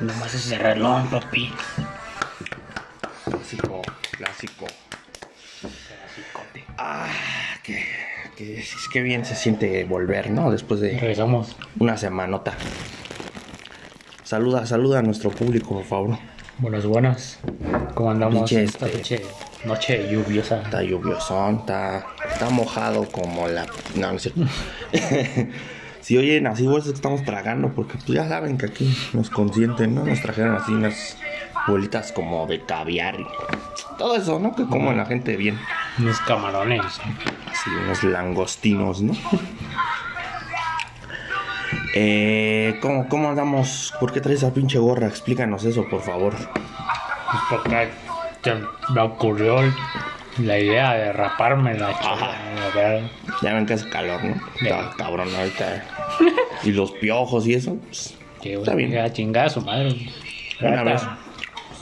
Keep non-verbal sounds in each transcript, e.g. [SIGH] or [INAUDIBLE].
Nomás ese reloj, papi. Clásico, clásico. Clasicote. Ah, que, que, es que bien se siente volver, ¿no? Después de Regresamos. una semanota. Saluda, saluda a nuestro público, por favor. Buenas, buenas. ¿Cómo andamos Pinche, esta este- noche, noche lluviosa? Está lluviosón, está, está mojado como la... No, no es cierto. [LAUGHS] si oyen así, es que estamos tragando, porque pues ya saben que aquí nos consienten, ¿no? Nos trajeron así unas bolitas como de caviar y todo eso, ¿no? Que como la gente bien. Unos camarones. Así, unos langostinos, ¿no? Eh, ¿cómo, ¿Cómo andamos? ¿Por qué traes esa pinche gorra? Explícanos eso, por favor. Pues porque me ocurrió la idea de raparme la Ajá. chica. A ver, Ya ven que hace calor, ¿no? Está cabrón ahorita. Y los piojos y eso, pues, güey, Está bien. que a chingar a su madre. Una vez.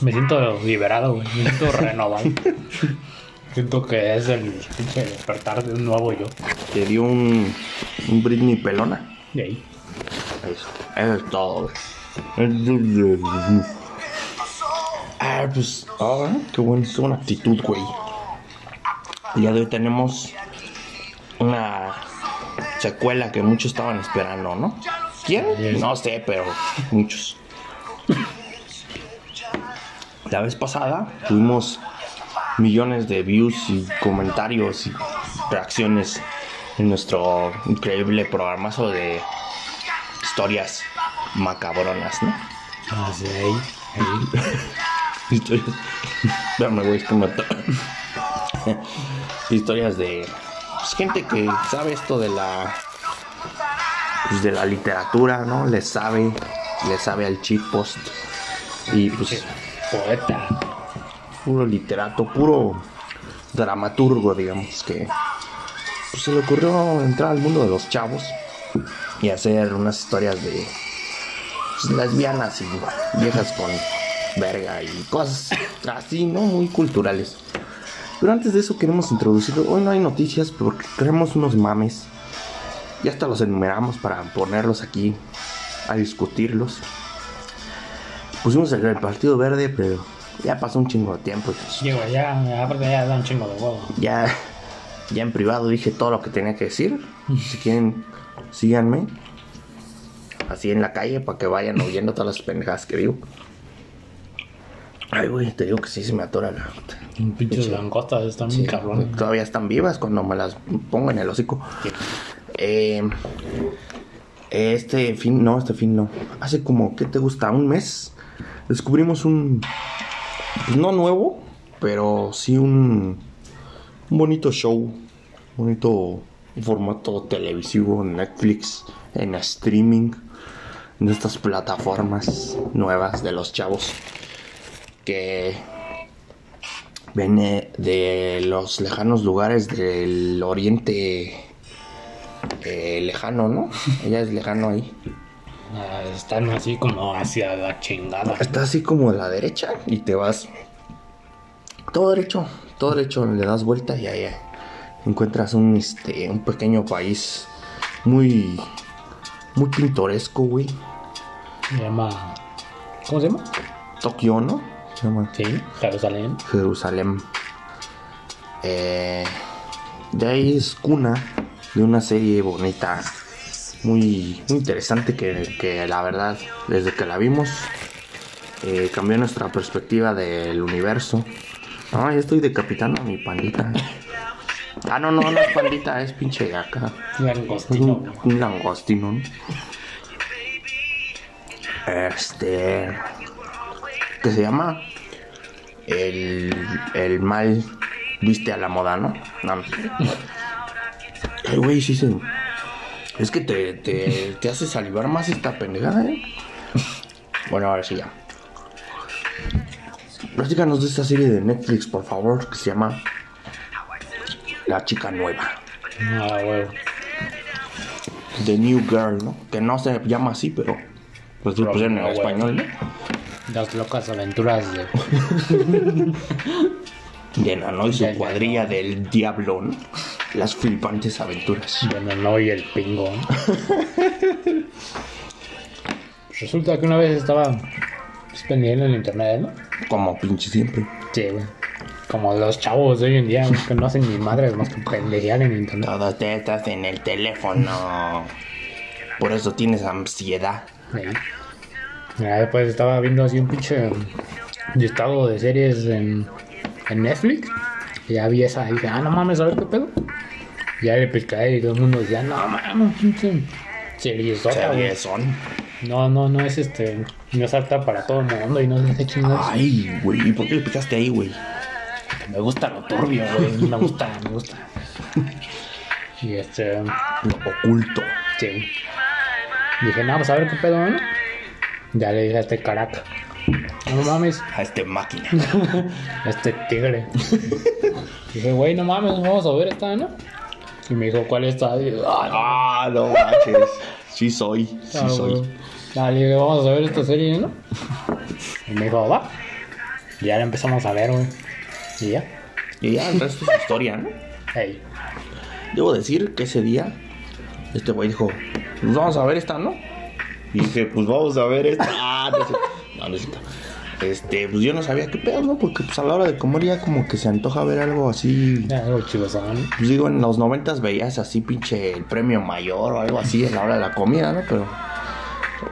Me siento liberado, güey. Me siento renovado. [LAUGHS] siento que es el pinche despertar de un nuevo yo. te dio un, un Britney pelona. De ahí. Eso, eso es todo. güey. Ah, pues, ah, qué, buen, qué buena actitud, güey. El día de hoy tenemos una secuela que muchos estaban esperando, ¿no? ¿Quién? No sé, pero muchos. La vez pasada tuvimos millones de views y comentarios y reacciones en nuestro increíble programazo de historias macabronas, ¿no? Ah, sí, ahí. [LAUGHS] Historias. Espérame, güey, es que me. [LAUGHS] Historias de. pues, gente que sabe esto de la. Pues de la literatura, ¿no? Le sabe. Le sabe al cheat post. Y pues. Poeta. Puro literato, puro dramaturgo, digamos, que. Pues se le ocurrió entrar al mundo de los chavos. Y hacer unas historias de. pues, lesbianas y viejas con verga y cosas así, ¿no? Muy culturales. Pero antes de eso queremos introducirlo. Hoy no hay noticias porque traemos unos mames. Ya hasta los enumeramos para ponerlos aquí a discutirlos. Pusimos el, el Partido Verde, pero ya pasó un chingo de tiempo. y Digo, ya, aparte ya da un chingo de huevo. ya, ya en privado dije todo lo que tenía que decir. Si quieren, síganme. Así en la calle para que vayan oyendo todas las pendejadas que digo. Ay, güey, te digo que sí se me atora la. Pinches langostas están Sí, muy cabrones. todavía están vivas cuando me las pongo en el hocico. Eh, este fin, no, este fin no. Hace como, ¿qué te gusta? Un mes. Descubrimos un. pues, no nuevo, pero sí un. Un bonito show. Bonito formato televisivo en Netflix, en streaming. En estas plataformas nuevas de los chavos. Que viene de los lejanos lugares del oriente eh, lejano, ¿no? Ella es lejano ahí. Ah, están así como hacia la chingada. Está así como a la derecha y te vas todo derecho, todo derecho, le das vuelta y ahí encuentras un este un pequeño país muy muy pintoresco, güey. Se llama. ¿Cómo se llama? Tokio, ¿no? Se llama Sí, Jerusalén. Jerusalén. Eh, ahí es cuna de una serie bonita, muy, muy interesante que, que la verdad, desde que la vimos, eh, cambió nuestra perspectiva del universo. No, ya estoy decapitando a mi pandita. Ah, no, no, no es pandita, es pinche acá. Langostino. un, un langostino, ¿no? Este. Que se llama. El, el mal viste a la moda, ¿no? No, no. Ay, güey, sí se. Es que te, te, te hace salivar más esta pendejada, ¿eh? Bueno, ahora sí ya. Platícanos de esta serie de Netflix, por favor, que se llama La Chica Nueva. Ah. The New Girl, ¿no? Que no se llama así, pero pues lo pusieron en español, ¿no? Las locas aventuras de. [LAUGHS] De Nano y su cuadrilla del diablo, ¿no? Las flipantes aventuras. de Nono y el pingo. ¿no? Pues Resulta que una vez estaba pendiente en el internet, ¿no? Como pinche siempre. Sí, güey. Como los chavos de hoy en día, que no hacen ni madres más que pendejear en internet. Todo te estás en el teléfono. Por eso tienes ansiedad. Sí. Ya después estaba viendo así un pinche listado de series en, en Netflix. Y ya vi esa y dije, ah, no mames, a ver qué pedo. Ya le pescé y todo el mundo decía, no mames, pinche series Series son. No, no, no es este. No es apta para todo el mundo y no es de chingados. Ay, güey, ¿por qué le picaste ahí, güey? Me gusta lo turbio, güey. Me gusta, me gusta. [LAUGHS] Y este. Lo oculto. Sí. Dije, no, pues a ver qué pedo, ¿no? Ya le dije a este caraca. No mames, A este máquina. [LAUGHS] a este tigre. Dije, güey, no mames, vamos a ver esta, ¿no? Y me dijo, ¿cuál está? Y yo, "Ah, Ah, no manches. Sí soy, sí ah, soy. güey". Ah, le dije, vamos a ver esta serie, ¿no? Y me dijo, va. Y ya la empezamos a ver, güey. Y ya. Y ya el resto es historia, ¿no? Hey. Debo decir que ese día, este güey dijo, pues vamos a ver esta, ¿no? Y dije, pues vamos a ver esta. Ah, no, no. Este, pues yo no sabía qué pedo, ¿no? Porque pues a la hora de comer ya como que se antoja ver algo así. Algo chivosón. Pues digo, en los noventas veías así pinche el premio mayor o algo así en la hora de la comida, ¿no? Pero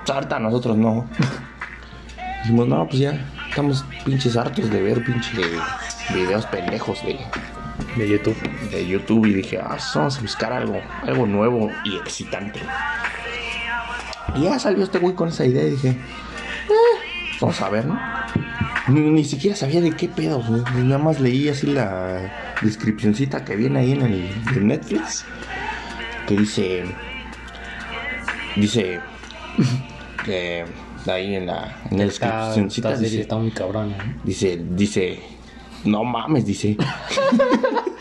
pues ahorita nosotros no. Dijimos, no, pues ya estamos pinches hartos de ver pinche videos pendejos de, De YouTube. de YouTube y dije, ah, pues vamos a buscar algo, algo nuevo y excitante. Y ya salió este güey con esa idea y dije, eh, vamos a ver, ¿no? Ni, ni siquiera sabía de qué pedo, güey. nada más leí así la descripcióncita que viene ahí en el en Netflix, que dice, dice, [LAUGHS] que ahí en la, en la serie dice, está muy cabrona, ¿no? Dice, dice, no mames, dice. [LAUGHS]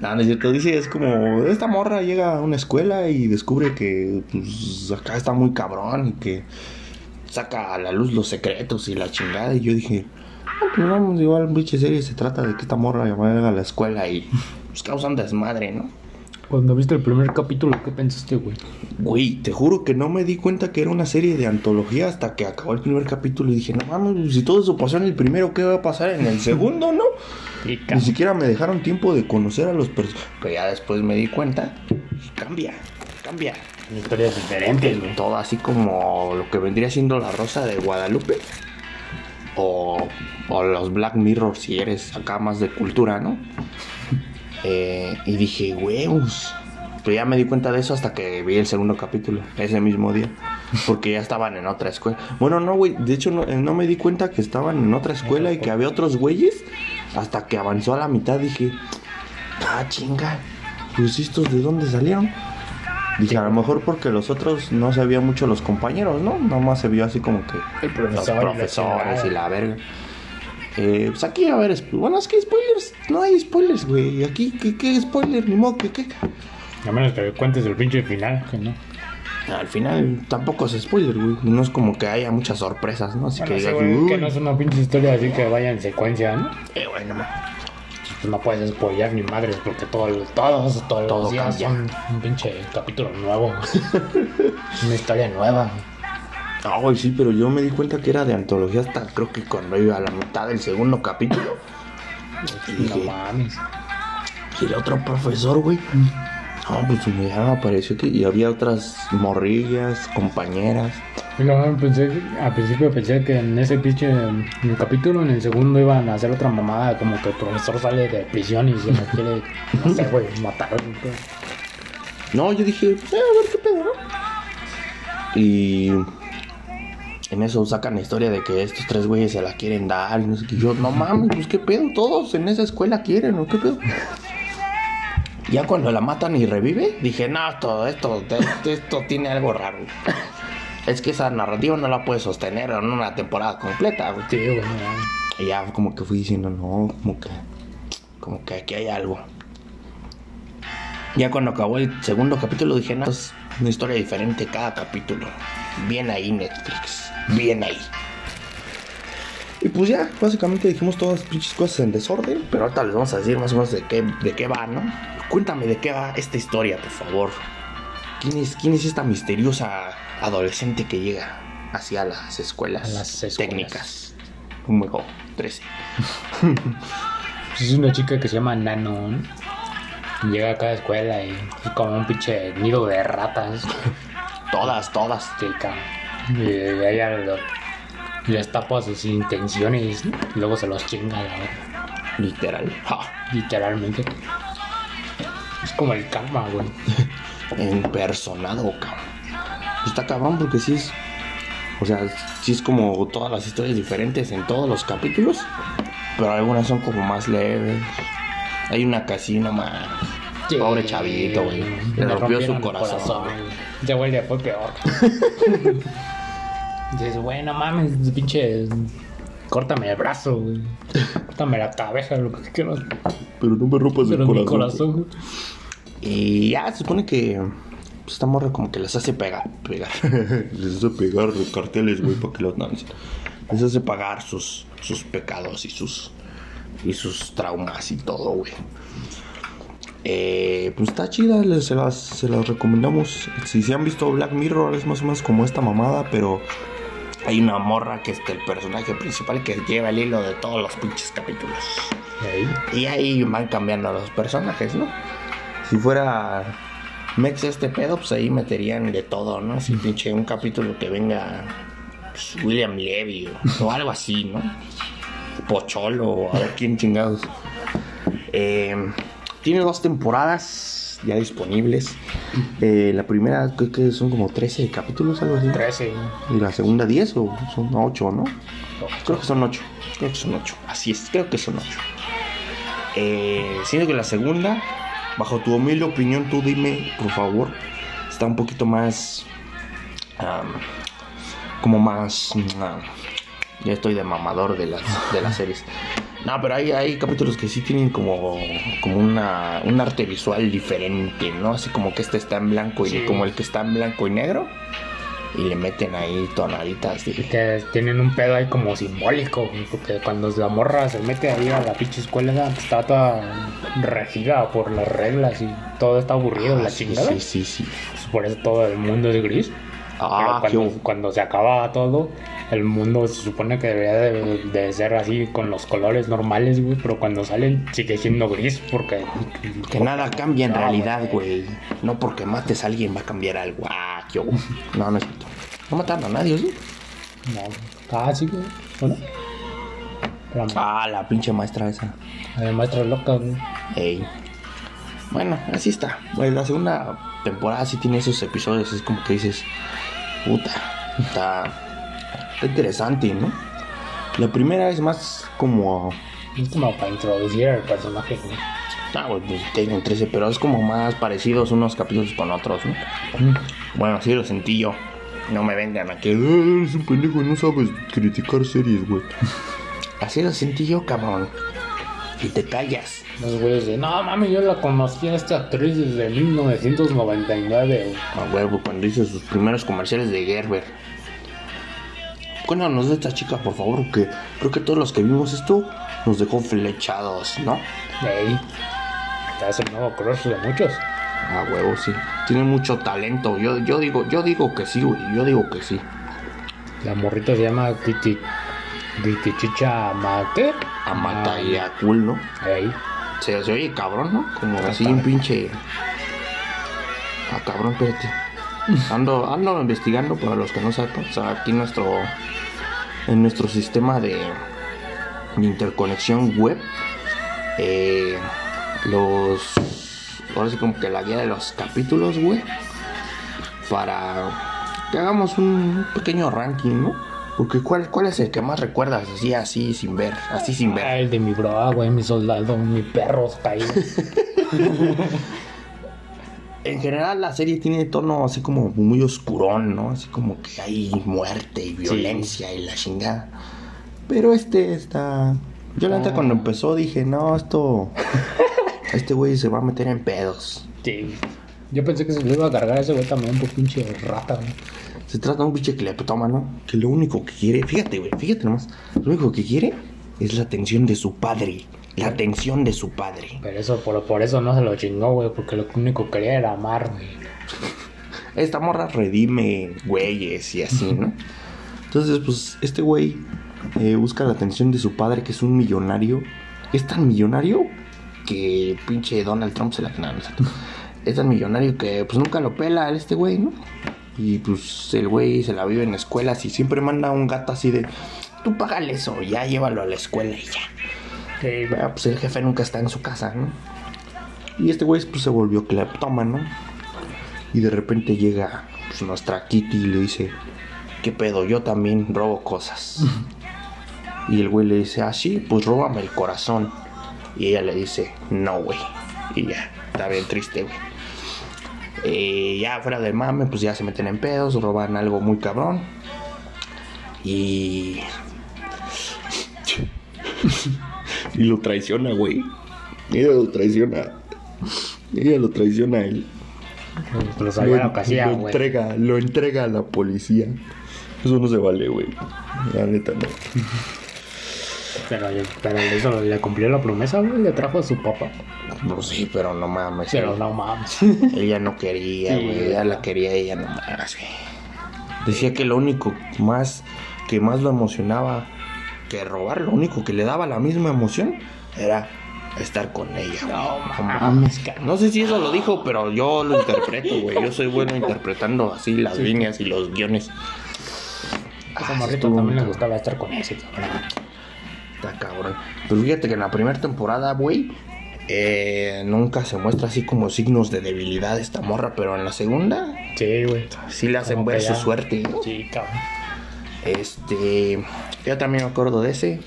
no, no es cierto, dice, es como, esta morra llega a una escuela y descubre que pues, acá está muy cabrón y que saca a la luz los secretos y la chingada. Y yo dije, no, pues vamos, igual, pinche serie se trata de que esta morra llega a la escuela y pues causan desmadre, ¿no? Cuando viste el primer capítulo, ¿qué pensaste, güey? Güey, te juro que no me di cuenta que era una serie de antología hasta que acabó el primer capítulo y dije, no mames, si todo eso pasó en el primero, ¿qué va a pasar en el segundo, no? [LAUGHS] Ni siquiera me dejaron tiempo de conocer a los personajes. Pero ya después me di cuenta, cambia, cambia. Son historias diferentes, güey. Todo así como lo que vendría siendo la Rosa de Guadalupe. O, o los Black Mirror si eres acá más de cultura, ¿no? Eh, y dije, huevos. Pero ya me di cuenta de eso hasta que vi el segundo capítulo, ese mismo día. Porque ya estaban en otra escuela. Bueno, no, güey. De hecho, no, no me di cuenta que estaban en otra escuela y que había otros güeyes. Hasta que avanzó a la mitad dije, ah, chinga. Pues estos de dónde salieron. Dije, a lo mejor porque los otros no se mucho los compañeros, ¿no? Nomás se vio así como que El los profesor. y la profesores y la verga. Eh, pues aquí, a ver, bueno, es que spoilers, no hay spoilers, güey. Aquí, ¿qué, qué spoiler? Ni modo, ¿qué, qué? A menos que cuentes el pinche final, que no. Al final tampoco es spoiler, güey. No es como que haya muchas sorpresas, ¿no? Así Bueno, que que no es una pinche historia así que vaya en secuencia, ¿no? Eh, bueno. Pues no puedes spoilear ni madres porque todo, todos, todos Todo los días cambia. son un pinche capítulo nuevo. [LAUGHS] una historia nueva. Güey, sí, pero yo me di cuenta que era de antología hasta creo que cuando iba a la mitad del segundo capítulo. Y No dije, mames. y el otro profesor, güey. No, pues me apareció que y había otras morrillas, compañeras. Luego pensé, al principio pensé que en ese pinche en el capítulo, en el segundo iban a hacer otra mamada, como que el profesor sale de prisión y se me quiere, no sé, güey, matar. No, yo dije, eh, a ver qué pedo, ¿no? Y en eso sacan la historia de que estos tres güeyes se la quieren dar y no sé qué. Yo, no mames, pues qué pedo, todos en esa escuela quieren, ¿o qué pedo? Ya cuando la matan y revive, dije, no, esto, esto, esto, tiene algo raro. Es que esa narrativa no la puedes sostener en una temporada completa, güey. Sí. Y ya como que fui diciendo, no, como que, como que aquí hay algo. Ya cuando acabó el segundo capítulo dije, no, es una historia diferente cada capítulo. Bien ahí Netflix, bien ahí. Y pues ya, básicamente dijimos todas las pinches cosas en desorden, pero ahorita les vamos a decir más o menos de qué, de qué va, ¿no? Cuéntame de qué va esta historia, por favor. ¿Quién es, quién es esta misteriosa adolescente que llega? hacia las escuelas, A las escuelas. técnicas. Número 13. [LAUGHS] Pues es una chica que se llama Nano. ¿no? Llega a cada escuela y es como un pinche nido de ratas. Todas, todas. Cabrón. Y ella lo- les tapa sus intenciones y luego se los chinga la verdad. Literal. Ja. Literalmente. Es como el karma, güey. [LAUGHS] Empersonado, cabrón. Está cabrón porque sí es. O sea, sí es como todas las historias diferentes en todos los capítulos. Pero algunas son como más leves. Hay una casina más. Sí, Pobre chavito, güey. Le rompió su el corazón. güey. Ese güey le fue peor. Dices, güey, no mames, pinche. Córtame el brazo, güey. Córtame la cabeza, lo que quieras. Pero no me rompas Pero mi corazón, güey. Y ya se supone que pues, esta morra como que les hace pegar, pegar. [LAUGHS] les hace pegar carteles, güey, para que los lancen. Les hace pagar sus, sus pecados y sus y sus traumas y todo, güey. Eh, pues está chida, les- se las, se las recomendamos. Si se han visto Black Mirror, es más o menos como esta mamada, pero hay una morra que es el personaje principal que lleva el hilo de todos los pinches capítulos. Ahí. Y ahí van cambiando los personajes, ¿no? Si fuera Mex este pedo, pues ahí meterían de todo, ¿no? Si pinche un capítulo que venga pues, William Levy o, o algo así, ¿no? Pocholo o a ver quién chingados. Eh, tiene dos temporadas ya disponibles. Eh, la primera creo que son como 13 capítulos, algo así. 13, güey. Y la segunda 10 o son 8, ¿no? Creo que son 8. Creo que son 8. Así es, creo que son 8. Eh, siento que la segunda, bajo tu humilde opinión, tú dime, por favor, está un poquito más. como más. am, ya estoy de mamador de las, de las series. No, pero hay, hay capítulos que sí tienen como, como una, un arte visual diferente, ¿no? Así como que este está en blanco y Sí. como el que está en blanco y negro. Y le meten ahí tonaditas Y de... que tienen un pedo ahí como simbólico, porque cuando la morra se mete ahí a la pinche escuela, está toda regida por las reglas y todo está aburrido, Ah, la sí, chingada. sí, sí, sí. Pues por eso todo el mundo es gris. Ah, Pero cuando, cuando se acaba todo, el mundo se supone que debería de, de ser así con los colores normales, güey, pero cuando salen sigue siendo gris porque... Que nada cambia en No, realidad, güey. No porque mates a alguien va a cambiar algo. Ah, No, no es cierto. No mataron a nadie, ¿sí? No. Ah, sí, güey. Bueno. Ah, la pinche maestra esa. la maestra loca, güey. Ey. Bueno, así está. Bueno, la segunda temporada sí tiene esos episodios. Es como que dices, puta, está, está interesante, ¿no? La primera es más como. Es como para introducir al personaje, güey. Ah, pues tienen 13, pero es como más parecidos unos capítulos con otros, ¿no? Mm. Bueno, así lo sentí yo. No me vengan a que "Ah, eres un pendejo y no sabes criticar series, güey. [LAUGHS] Así lo sentí yo, cabrón. Y te callas. Los güeyes de, no mami, yo la conocí a esta actriz desde 1999. güey". A huevo, cuando hizo sus primeros comerciales de Gerber. Cuéntanos de esta chica, por favor, que creo que todos los que vimos esto nos dejó flechados, ¿no? Ya es el nuevo crush de muchos. A huevo, sí. Tiene mucho talento. Yo, yo digo, yo digo que sí, güey. Yo digo que sí. La morrita se llama Titi. Chicha Mate. Amata y a cool, ¿no? Ahí. Se, se oye cabrón, ¿no? Como Ah, así un pinche. Ah, cabrón, espérate. Ando, ando investigando para los que no sepan. O sea, aquí nuestro. En nuestro sistema de, de interconexión web. eh, los. Ahora sí, como que la guía de los capítulos, güey. Para que hagamos un pequeño ranking, ¿no? Porque ¿cuál, cuál es el que más recuerdas? Así, así, sin ver. Así, sin ver. Ah, el de mi bro, güey, mi soldado, mi perro caído. [LAUGHS] En general la serie tiene tono así como muy oscurón, ¿no? Así como que hay muerte y violencia y la chingada. Pero este está... Yo la neta Ah. cuando empezó dije, no, esto... [LAUGHS] Este güey se va a meter en pedos. Sí. Yo pensé que se le iba a cargar a ese güey también por pinche rata, güey. Se trata de un pinche cleptómano que lo único que quiere, fíjate, güey, fíjate nomás, lo único que quiere es la atención de su padre. La atención de su padre. Pero eso, por, por eso no se lo chingó, güey, porque lo único que quería era amar, güey. Esta morra redime güeyes y así, ¿no? Entonces, pues, este güey eh, busca la atención de su padre, que es un millonario. Es tan millonario que pinche Donald Trump se la no, no es. Es tan millonario que pues nunca lo pela este güey, ¿no? Y pues el güey se la vive en escuelas y siempre manda un gato así de, tú págale eso, ya llévalo a la escuela y ya. Pero, pues el jefe nunca está en su casa, ¿no? Y este güey pues se volvió cleptómano. Y de repente llega pues, nuestra Kitty y le dice, ¿qué pedo? Yo también robo cosas. y el güey le dice, ah, sí, pues róbame el corazón. Y ella le dice, no, güey. Y ya, está bien triste, güey. Eh, ya fuera del mame, pues ya se meten en pedos, roban algo muy cabrón. Y [LAUGHS] y lo traiciona, güey. Ella lo traiciona. Ella lo traiciona a él. lo sabía lo que hacía, lo entrega, lo entrega a la policía. Eso no se vale, güey. La neta no. Pero, pero eso le cumplió la promesa, güey. Le trajo a su papá. No, sí, pero no mames. Pero no mames. [LAUGHS] Ella no quería, Sí, güey. güey. ella la quería, ella no güey. Decía que lo único más que más lo emocionaba que robar, lo único que le daba la misma emoción era estar con ella. güey. No mames. No sé si eso lo dijo, pero yo lo interpreto, güey. Yo soy bueno interpretando así las líneas y los guiones. Esa Ah, morrita estuvo- también le gustaba estar con ese, cabrón. Está cabrón. Pero fíjate que en la primera temporada, güey, eh, nunca se muestra así como signos de debilidad esta morra, pero en la segunda Sí, güey. sí le hacen ver su suerte. ¿no? Sí, cabrón. Este, yo también me acuerdo de ese.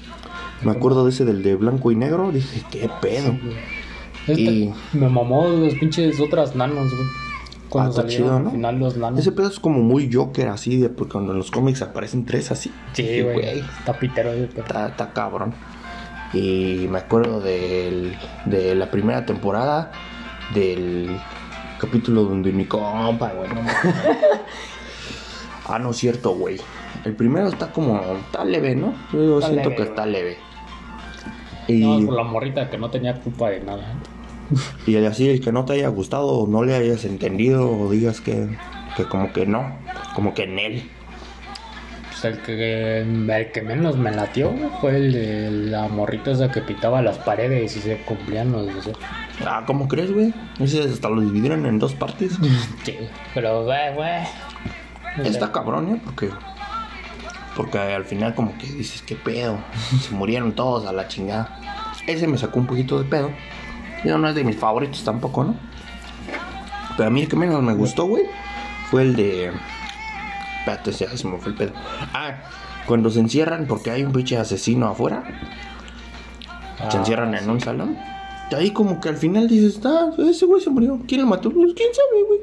Me acuerdo de ese del de blanco y negro. Dije, qué pedo. Este, Y- Me mamó los pinches otras nanos, güey. Cuando Ah, está salieron chido, al ¿no? final los nanos. Ese pedo es como muy Joker, así, de, porque cuando en los cómics aparecen tres así. Sí, güey. Está pitero ese pedo. Está, está cabrón. Y me acuerdo del, de la primera temporada del capítulo donde mi compa, güey, no. [LAUGHS] Ah, no es cierto, güey. El primero está como, está leve, ¿no? Yo Está siento leve, que está leve. Y, No, por la morrita que no tenía culpa de nada. [LAUGHS] y así, el que no te haya gustado o no le hayas entendido o digas que, que como que no, como que en él. Pues el que, el que menos me latió fue el de la morrita esa que pitaba las paredes y se cumplían los deseos. Ah, ¿cómo crees, güey? Ese hasta lo dividieron en dos partes. [LAUGHS] Sí, pero, güey, güey. Está cabrón, ¿eh? Porque, porque al final como que dices, ¿qué pedo? Se murieron todos a la chingada. Ese me sacó un poquito de pedo. Pero no es de mis favoritos tampoco, ¿no? Pero a mí el que menos me gustó, güey, fue el de... Espérate, ya se me fue el pedo. Ah, cuando se encierran porque hay un pinche asesino afuera. se Ah, encierran en un salón. Y ahí como que al final dices, ah, ese güey se murió. ¿Quién lo mató? Pues quién sabe, güey.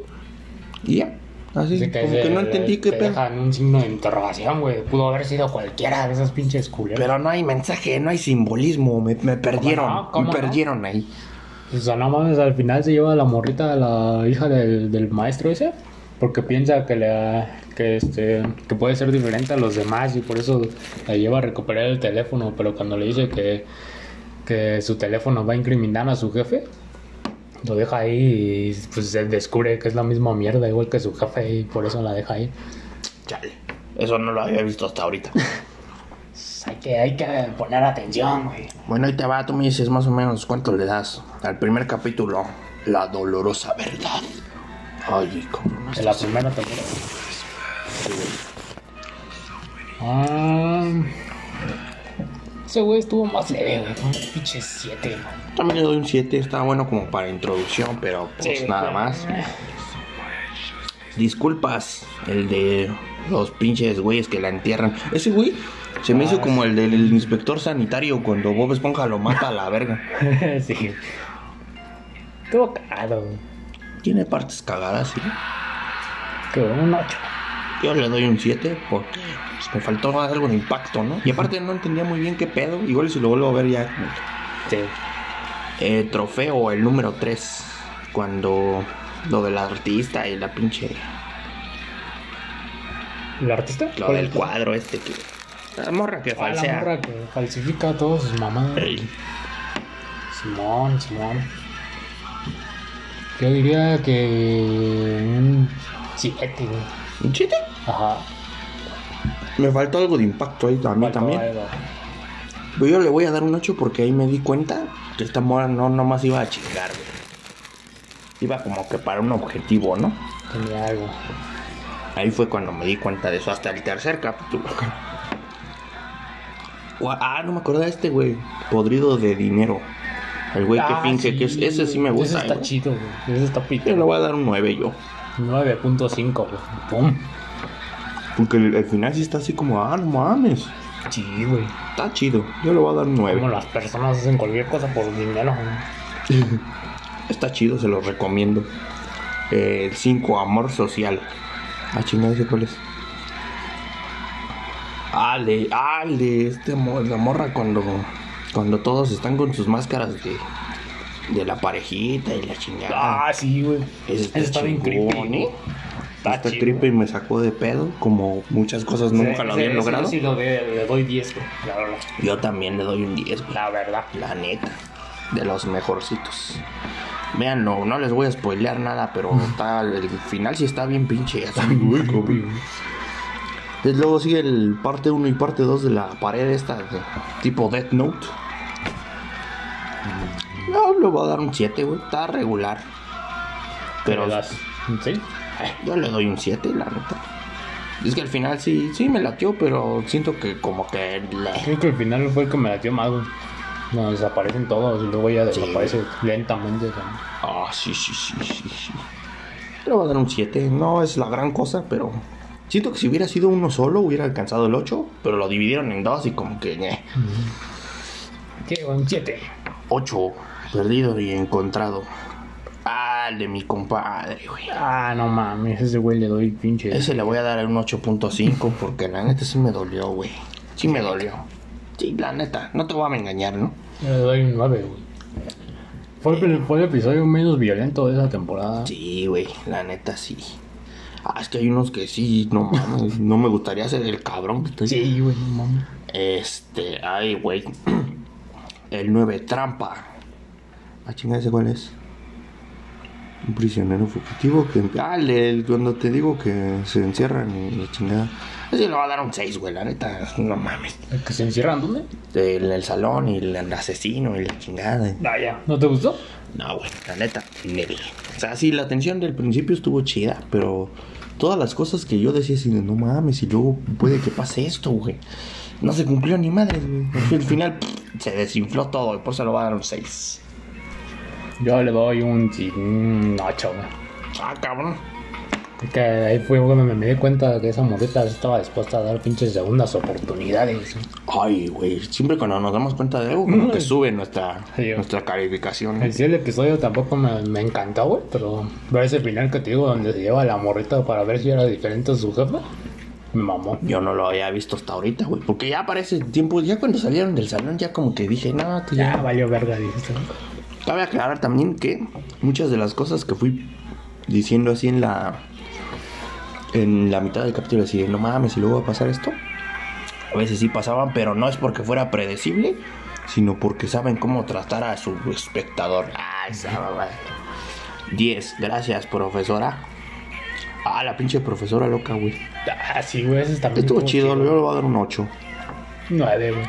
Y ya. Así, Dice como que no entendí qué pedo. dejan un signo de interrogación, güey. Pudo haber sido cualquiera de esas pinches culeras. Pero no hay mensaje, no hay simbolismo. Me, me perdieron. no? ¿Cómo me no? perdieron ahí. O sea, no mames, al final se lleva la morrita a la hija del, del maestro ese. Porque piensa que le que este que puede ser diferente a los demás y por eso la lleva a recuperar el teléfono. Pero cuando le dice que, que su teléfono va a incriminar a su jefe, lo deja ahí y pues se descubre que es la misma mierda, igual que su jefe, y por eso la deja ahí. Chale. Eso no lo había visto hasta ahorita. Pues hay que, hay que poner atención, güey. bueno, ahí te va. Tú me dices más o menos cuánto le das al primer capítulo. La dolorosa verdad. Ay, cabrón. De la primera temporada. Ah, ese güey estuvo más leve, güey. Un pinche 7, También le doy un 7. Está bueno como para introducción, pero pues nada más. Disculpas, el de los pinches güeyes que la entierran. Ese güey se me Ah, hizo como el del inspector sanitario cuando Bob Esponja lo mata a la verga. [LAUGHS] sí. Estuvo cagado. Tiene partes cagadas, sí. Que un 8. Yo le doy un 7 porque pues, me faltó algo de impacto, ¿no? Y aparte no entendía muy bien qué pedo. Igual si lo vuelvo a ver ya. Sí. Eh, trofeo, el número 3. Cuando lo del artista y la pinche. ¿El artista? Lo ¿Cuál del es? cuadro este que. La morra que Ah, la falsea. morra que falsifica todas sus mamadas. Ey. Simón, Simón. Yo diría que un 7, güey. ¿Un 7? Ajá. Me faltó algo de impacto ahí a mí Faltó también. algo. Pero yo le voy a dar un 8 porque ahí me di cuenta que esta mora no nomás iba a chingar, güey. Iba como que para un objetivo, ¿no? Tenía algo. Ahí fue cuando me di cuenta de eso, hasta el tercer capítulo. Ah, no me acuerdo de este, güey. Podrido de dinero. El güey que Ah, finge que es. Ese sí me gusta. Ese está güey. chido, güey. Ese está Yo pito. le voy a dar un 9 yo. 9.5, güey. Pum. Porque el, el final sí está así como, ah, no mames. Sí, güey. Está chido. Yo le voy a dar 9. Como las personas hacen cualquier cosa por dinero. [LAUGHS] Está chido, se lo recomiendo. Eh, el 5, amor social. Ah, chingada, ¿ese cuál es? Ale, ale, este mo- la morra cuando, cuando todos están con sus máscaras de, de la parejita y la chingada. Ah, sí, güey. Ese está bien creepy. ¿eh? Está Está chido. creepy y me sacó de pedo, como muchas cosas nunca Sí, lo habían sí, logrado. Sí, lo de- le doy 10, güey. La verdad. Yo también le doy un 10, güey. La verdad. La neta, de los mejorcitos. Véanlo, no les voy a spoilear nada, pero [LAUGHS] está, el final sí está bien pinche. así, uy, cabrón. Entonces, Luego sigue el parte 1 y parte 2 de la pared esta, de tipo Death Note. No, le voy a dar un 7, güey. Está regular. Pero. ¿Sí? Yo le doy un 7, la neta. Es que al final sí, sí me latió, pero siento que como que... le- Creo que el final fue el que me latió más, güey. No, desaparecen todos y luego ya desaparece lentamente. güey. Ah, sí, sí, sí, sí, sí. Le voy a dar un 7. No es la gran cosa, pero... Siento que si hubiera sido uno solo, hubiera alcanzado el 8, pero lo dividieron en dos y como que... eh, ¿Qué? Un 7. 8, perdido y encontrado. Ah, el de mi compadre, güey. Ah, no mames, ese güey le doy pinche. Ese le voy a dar un 8.5 porque la neta sí me dolió, güey. Sí me dolió. Sí, la neta, no te voy a engañar, ¿no? Yo le doy un 9, güey. Fue el, fue el episodio menos violento de esa temporada. Sí, güey, la neta sí. Ah, es que hay unos que sí, no mames, no me gustaría ser el cabrón que estoy. Sí, güey, no mames. Este, ay, güey. [CLEARS THROAT] El 9, trampa. Ah, chingada, ¿ese cuál es? Un prisionero fugitivo que. Ah, el- cuando te digo que se encierran y la chingada. Ese le va a dar un 6, güey, la neta, no mames. ¿El que se encierran dónde? En el salón y el, el asesino y la chingada. Ah, ya. ¿No te gustó? No, güey, la neta, nel. O sea, sí, la tensión del principio estuvo chida, pero todas las cosas que yo decía así de no mames, y luego puede que pase esto, güey. No se cumplió ni madre, güey. Al final pff, se desinfló todo, y por eso le va a dar un 6. Yo le doy un, sí, un 8, güey. Ah, cabrón. Es que ahí fue cuando me di cuenta que esa morrita estaba dispuesta a dar pinches segundas oportunidades. Ay, güey, siempre cuando nos damos cuenta de algo, como que sube nuestra, nuestra calificación. En sí, el episodio tampoco me, me encantó, güey, pero ver ese final que te digo donde se lleva a la morrita para ver si era diferente a su jefe, me mamó. Yo no lo había visto hasta ahorita, güey. Porque ya parece tiempo, ya cuando salieron del salón, ya como que dije, no, tú ya. Ya valió verga, dijiste. Cabe aclarar también que muchas de las cosas que fui diciendo así en la en la mitad del capítulo así de no mames y luego va a pasar esto a veces sí pasaban pero no es porque fuera predecible sino porque saben cómo tratar a su espectador. Esa mamá. 10 gracias profesora. Ah la pinche profesora loca güey. Ah, sí, güey, ese también. estuvo chido yo le voy a dar un 8 Nueve, güey.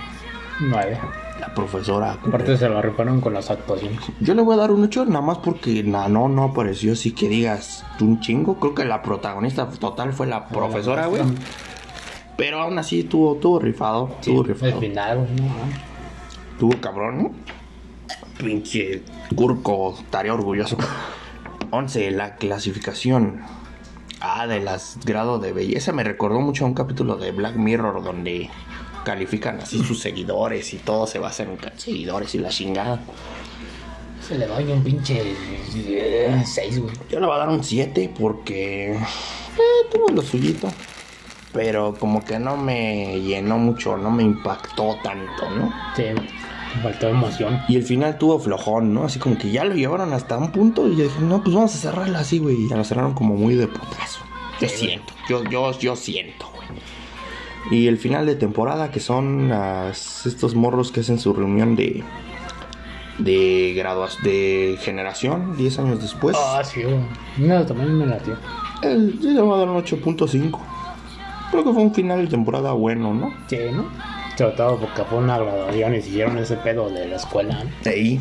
Nueve. La profesora Aparte se lo rifaron con las actuaciones. Yo le voy a dar un 8 nada más porque Nano no apareció así que digas un chingo. Creo que la protagonista total fue la profesora, güey. Pero aún así estuvo, estuvo rifado. Estuvo El rifado. final, güey, no. Estuvo cabrón, ¿no? Pinche Curco, estaría orgulloso. 11. La clasificación. Ah, de las grados de belleza. Me recordó mucho a un capítulo de Black Mirror donde califican así sus seguidores y todo se basa en seguidores y la chingada. Se le doy un pinche 6, güey. Yo le voy a dar un 7 porque eh, tuvo lo suyito. Pero como que no me llenó mucho, no me impactó tanto, ¿no? Sí, me faltó emoción. Y el final tuvo flojón, ¿no? Así como que ya lo llevaron hasta un punto y yo dije, no, pues vamos a cerrarla así, güey. Y ya lo cerraron como muy de putazo. Yo Sí, siento, yo, yo, yo siento. Y el final de temporada, que son las- estos morros que hacen su reunión de de graduas de generación 10 años después. Ah, sí, güey. No, también me latió. El, yo le voy a dar un 8.5. Creo que fue un final de temporada bueno, ¿no? Sí, ¿no? Sobre todo porque fue una graduación y siguieron ese pedo de la escuela. ¿no? Ahí.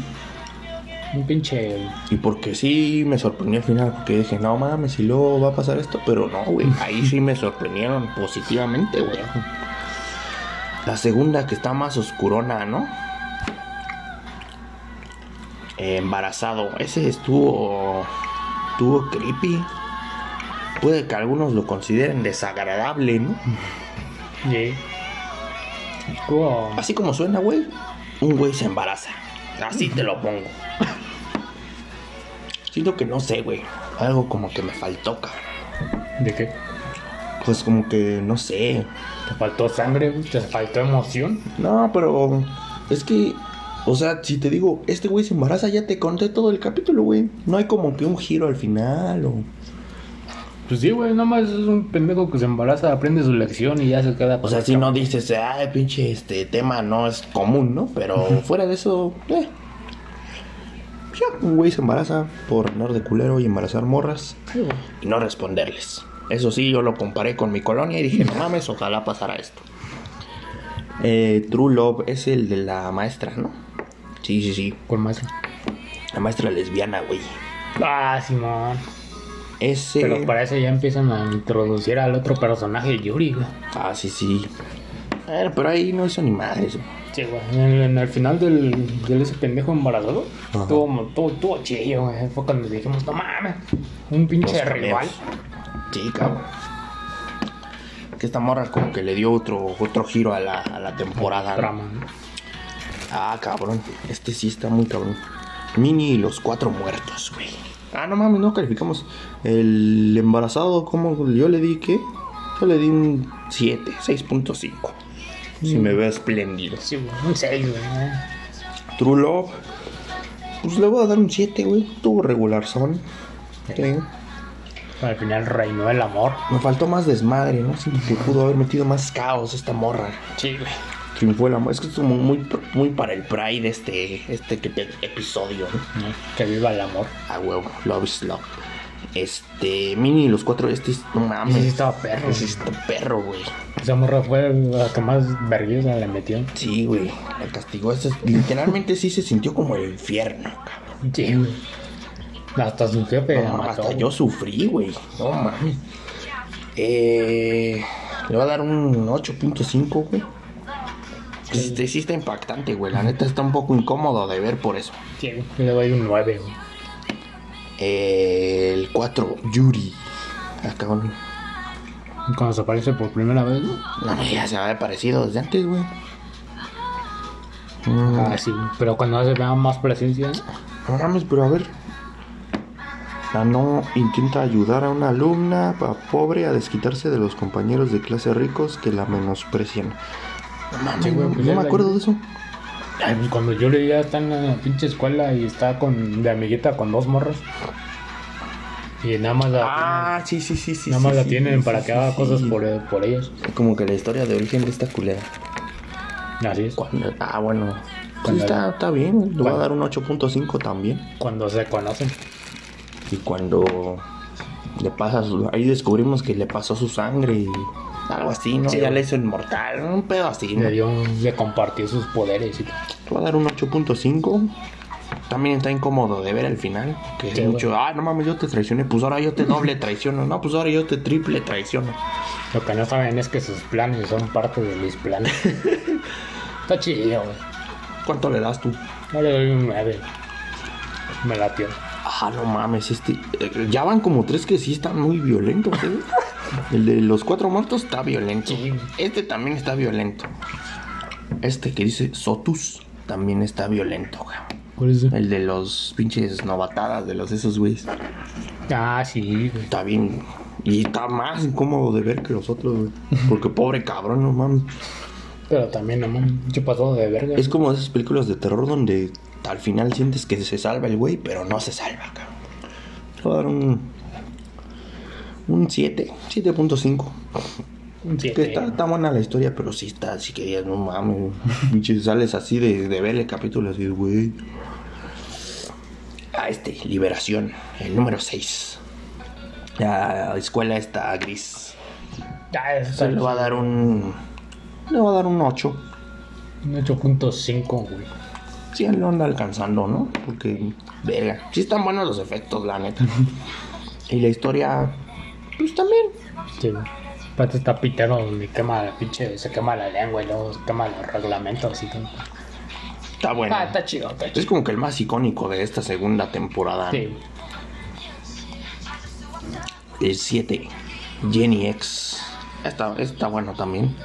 Un pinche. Y porque sí me sorprendió al final, porque dije, no mames, si luego va a pasar esto, pero no, güey. Ahí sí me sorprendieron positivamente, güey. La segunda que está más oscurona, ¿no? Eh, embarazado. Ese estuvo. Estuvo creepy. Puede que algunos lo consideren desagradable, ¿no? Sí. Así como suena, güey. Un güey se embaraza. Así te lo pongo. Siento que no sé, güey. Algo como que me faltó, cabrón. ¿De qué? Pues como que no sé. ¿Te faltó sangre? güey? ¿Te faltó emoción? No, pero es que, o sea, si te digo, este güey se embaraza, ya te conté todo el capítulo, güey. No hay como que un giro al final o... Pues sí, güey, nomás es un pendejo que se embaraza, aprende su lección y ya se queda. O sea, si no dices, ay, pinche, este tema no es común, ¿no? Pero fuera de eso, eh. Ya, un güey se embaraza por andar de culero y embarazar morras Sí, y no responderles. Eso sí, yo lo comparé con mi colonia y dije, no mames, ojalá pasara esto. Eh, True Love es el de la maestra, ¿no? Sí, sí, sí. Con más. La maestra lesbiana, güey. Ah, Simón. Ese. Pero para eso ya empiezan a introducir al otro personaje, Yuri, güey. Ah, sí, sí. Pero ahí no hizo ni madres, güey. Sí, güey. En, el- en el final del, del ese pendejo embarazado, Ajá. estuvo, estuvo, estuvo chillo, güey. Fue cuando dijimos, no mames, un pinche Los rival. Sí, cabrón. Que esta morra como que le dio otro, otro giro a la, a la temporada. Trama, ¿no? Ah, cabrón. Este sí está muy cabrón. Mini y los cuatro muertos, güey. Ah, no mames, no calificamos. El embarazado, ¿cómo? Yo le di, ¿qué? Yo le di un 7, 6.5. Si me veo espléndido. Sí. Un 6, güey. True Love. Pues le voy a dar un 7, güey. Tuvo regular son. Sí. Al final reinó el amor. Me faltó más desmadre, ¿no? Siento que pudo haber metido más caos esta morra. Sí, güey. Amor. Es que es como muy, muy para el Pride este, este episodio. Que viva el amor. A huevo, love is love. Este, Mini y los cuatro, este, es- no mames. Sí estaba perro. Ese está perro, güey. Esa morra fue la que más vergüenza le metió. Sí, güey. Me castigó. Este, literalmente sí se sintió como el infierno, cabrón. Sí, güey. Hasta su jefe la No, mató. hasta yo sufrí, güey. No mames. Eh, le voy a dar un 8.5, güey. Este sí está impactante, güey. La neta está un poco incómodo de ver por eso. Sí, le doy un 9, güey. Eh, el 4, Yuri. Acá un... Cuando se aparece por primera vez, ¿no? No, ya se había parecido desde antes, güey. Mm, Ah, sí. Pero cuando se vea más presencia, No mames, pero a ver. La no intenta ayudar a una alumna pobre a desquitarse de los compañeros de clase ricos que la menosprecian. No mames, güey, pues no me la- acuerdo de eso. Ay, pues cuando yo leía está en la pinche escuela y está con de amiguita con dos morros. Y nada más la, Ah, sí, sí, sí, sí. nada más sí, la sí, tienen sí, para sí, que haga sí. cosas por, por ellos. Como que la historia de origen de esta culera. Así es. Cuando- Ah, bueno. Sí, está, está bien. Le voy a dar un 8.5 también. Cuando se conocen. Y cuando le pasa su... Ahí descubrimos que le pasó su sangre y algo así, ¿no? Sí, ya le hizo inmortal, un pedo así, ¿no? Le dio, le compartió sus poderes y Le voy a dar un 8.5. También está incómodo de ver al final. Que Sí, es mucho, ah, no mames, yo te traicioné, pues ahora yo te doble traiciono. No, pues ahora yo te triple traiciono. Lo que no saben es que sus planes son parte de mis planes. [LAUGHS] Está chido, güey. ¿Cuánto le das tú? Yo le doy un 9. Me latió. Ah, no mames, este. eh, Ya van como tres que sí están muy violentos, ¿eh? El de los cuatro muertos está violento. Sí. Este también está violento. Este que dice Sotus también está violento, güey. ¿Cuál es ese? El de los pinches novatadas de los esos güeyes. Ah, sí, güey. Está bien. Y está más incómodo de ver que los otros, güey. Porque pobre cabrón, no mames. Pero también, no mames, mucho pasado de verga. Es como esas películas de terror donde al final sientes que se salva el güey, pero no se salva, cabrón. Le voy a dar un. Un 7, 7.5. Un Que está, está buena la historia, pero sí está, si querías, no mames. [LAUGHS] Sales así de, de ver el capítulo así, güey. Ah, este, Liberación, el número 6. La escuela está gris. Ya, eso Se le va a dar un. Le va a dar un 8. un 8.5, güey. Sí, él lo anda alcanzando, ¿no? Porque, verga, sí están buenos los efectos, la neta. [LAUGHS] y la historia, pues también. Sí. Aparte está pitero donde quema la pinche, se quema la lengua y luego se quema los reglamentos y todo. Está bueno. Ah, está chido, está chido. Es como que el más icónico de esta segunda temporada. Sí. El 7, Jenny X. Está, está bueno también.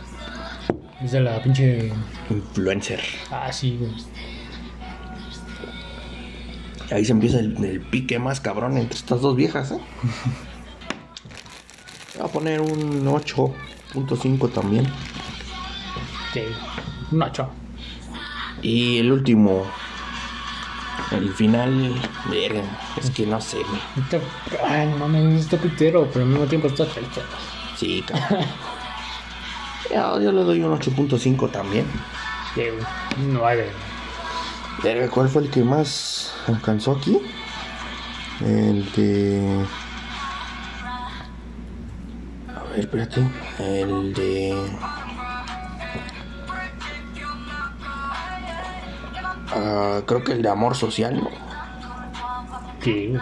Es de la pinche. Influencer. Ah, sí, güey. Ahí se empieza el, el pique más cabrón entre estas dos viejas, ¿eh? [LAUGHS] Voy a poner un 8.5 también. Sí. Un 8. Y el último. El final. Verga, es que no sé, güey. Ay, no mames, está pitero, pero al mismo tiempo está triste. Sí, cabrón. yo, yo le doy un 8.5 también. Sí, güey. 9. Verga, ¿cuál fue el que más alcanzó aquí? El de. Ver, espérate. El de. Ah, creo que el de amor social, ¿no? Sí, güey.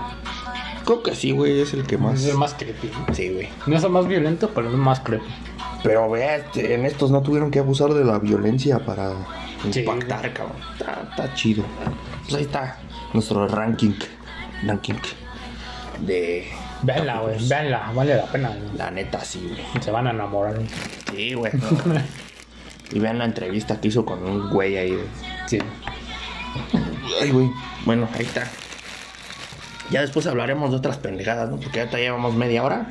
Creo que sí, güey, es el que más. Es el más creepy. ¿no? Sí, güey. No es el más violento, pero es el más creepy. Pero vea, este, en estos no tuvieron que abusar de la violencia para Sí. impactar, cabrón. Está, está chido. Pues ahí está nuestro ranking. Ranking de. Véanla, güey. Véanla. Vale la pena. güey. La neta, sí, güey. Se van a enamorar. güey. Sí, güey. y vean la entrevista que hizo con un güey ahí. Sí. Ay, güey. Bueno, ahí está. Ya después hablaremos de otras pendejadas, ¿no? Porque ya te llevamos media hora.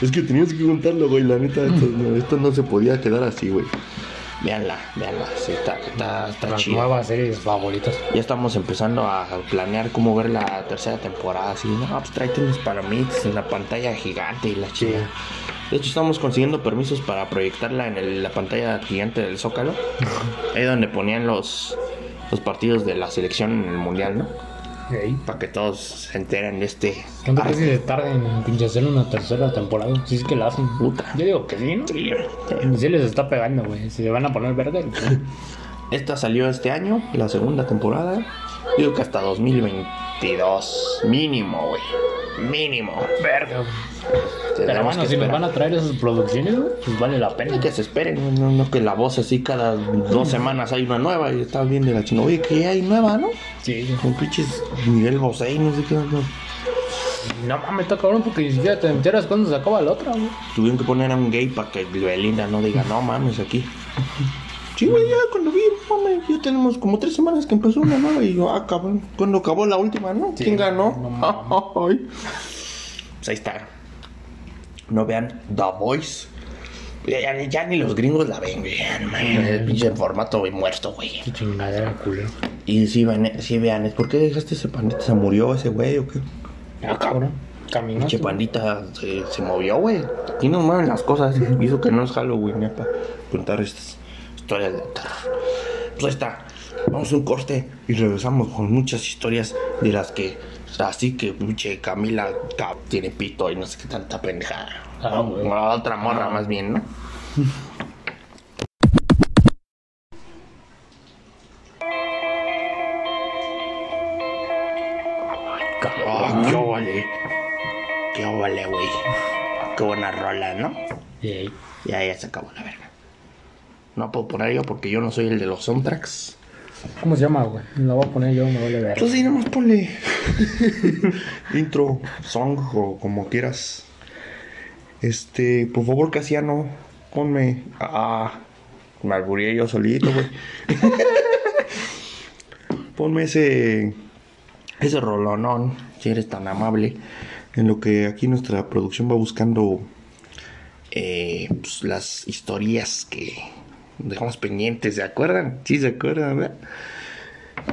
Es que tenías que contarlo, güey. La neta, esto, no, esto no se podía quedar así, güey. Véanla, véanla. Sí, está, está, está Las chido. nuevas series favoritas. Ya estamos empezando a planear cómo ver la tercera temporada. Así, no, pues tráete unos palomitas en la pantalla gigante y la chica. De hecho, estamos consiguiendo permisos para proyectarla en el- la pantalla gigante del Zócalo. [LAUGHS] Ahí donde ponían los, los partidos de la selección en el mundial, ¿no? Ey. Para que todos se enteren de este. ¿Cuánto crees que se tarden en pinche hacer una tercera temporada? Si es que la hacen. Puta. Yo digo que sí, ¿no? Sí, Sí les está pegando, güey. Se van a poner verde. [LAUGHS] Esta salió este año, la segunda temporada. Digo que hasta 2022. Mínimo, güey. Mínimo. Verga. Pero bueno, si nos van a traer esas producciones, pues vale la Y pena. que se esperen, no, no que la voz así cada dos semanas hay una nueva y está bien de la chino. Oye, que hay nueva, ¿no? Sí. Con pinches Miguel Bosé y no sé qué. No. No mames, está cabrón porque ni siquiera te enteras cuando se acaba la otra, güey. Tuvieron que poner a un gay para que Belinda no diga, no mames, aquí. Sí, güey, ya cuando vi, mames, ya tenemos como tres semanas que empezó una nueva y yo, ah, cabrón, cuando acabó la última, ¿no? Sí, ¿Quién ganó? no. [LAUGHS] Pues ahí está. No vean The Voice. Ya, ni los gringos la ven, güey. El pinche formato, güey, muerto, güey. Qué chingadera, culero. Y sí, vean, sí vean, ¿por qué dejaste ese pandita? ¿Se murió ese güey o qué? Ah, cabrón. Caminó. Pinche pandita se, se movió, güey. Aquí no mueven las cosas. Eso que no es Halloween, ya para contar estas historias de terror. Pues está. Vamos a un corte y regresamos con muchas historias de las que. Así que, pinche Camila ca- tiene pito y no sé qué tanta pendejada. Ah, güey. La otra morra, más bien, ¿no? Ah, qué vale. Qué vale, güey. Qué buena rola, ¿no? Ey. Ya, ya se acabó la verga. No puedo poner yo porque yo no soy el de los soundtracks. ¿Cómo se llama, güey? Lo voy a poner yo, me vale ver. Entonces ahí nomás ponle [LAUGHS] intro, song o como quieras. Este, por favor, Casiano, ponme. Ah, me albureé yo solito, güey. [LAUGHS] ponme ese. Ese rolonón, si eres tan amable. En lo que aquí nuestra producción va buscando. eh, pues, las historias que dejamos pendientes, ¿se acuerdan? Sí, se acuerdan, ¿verdad?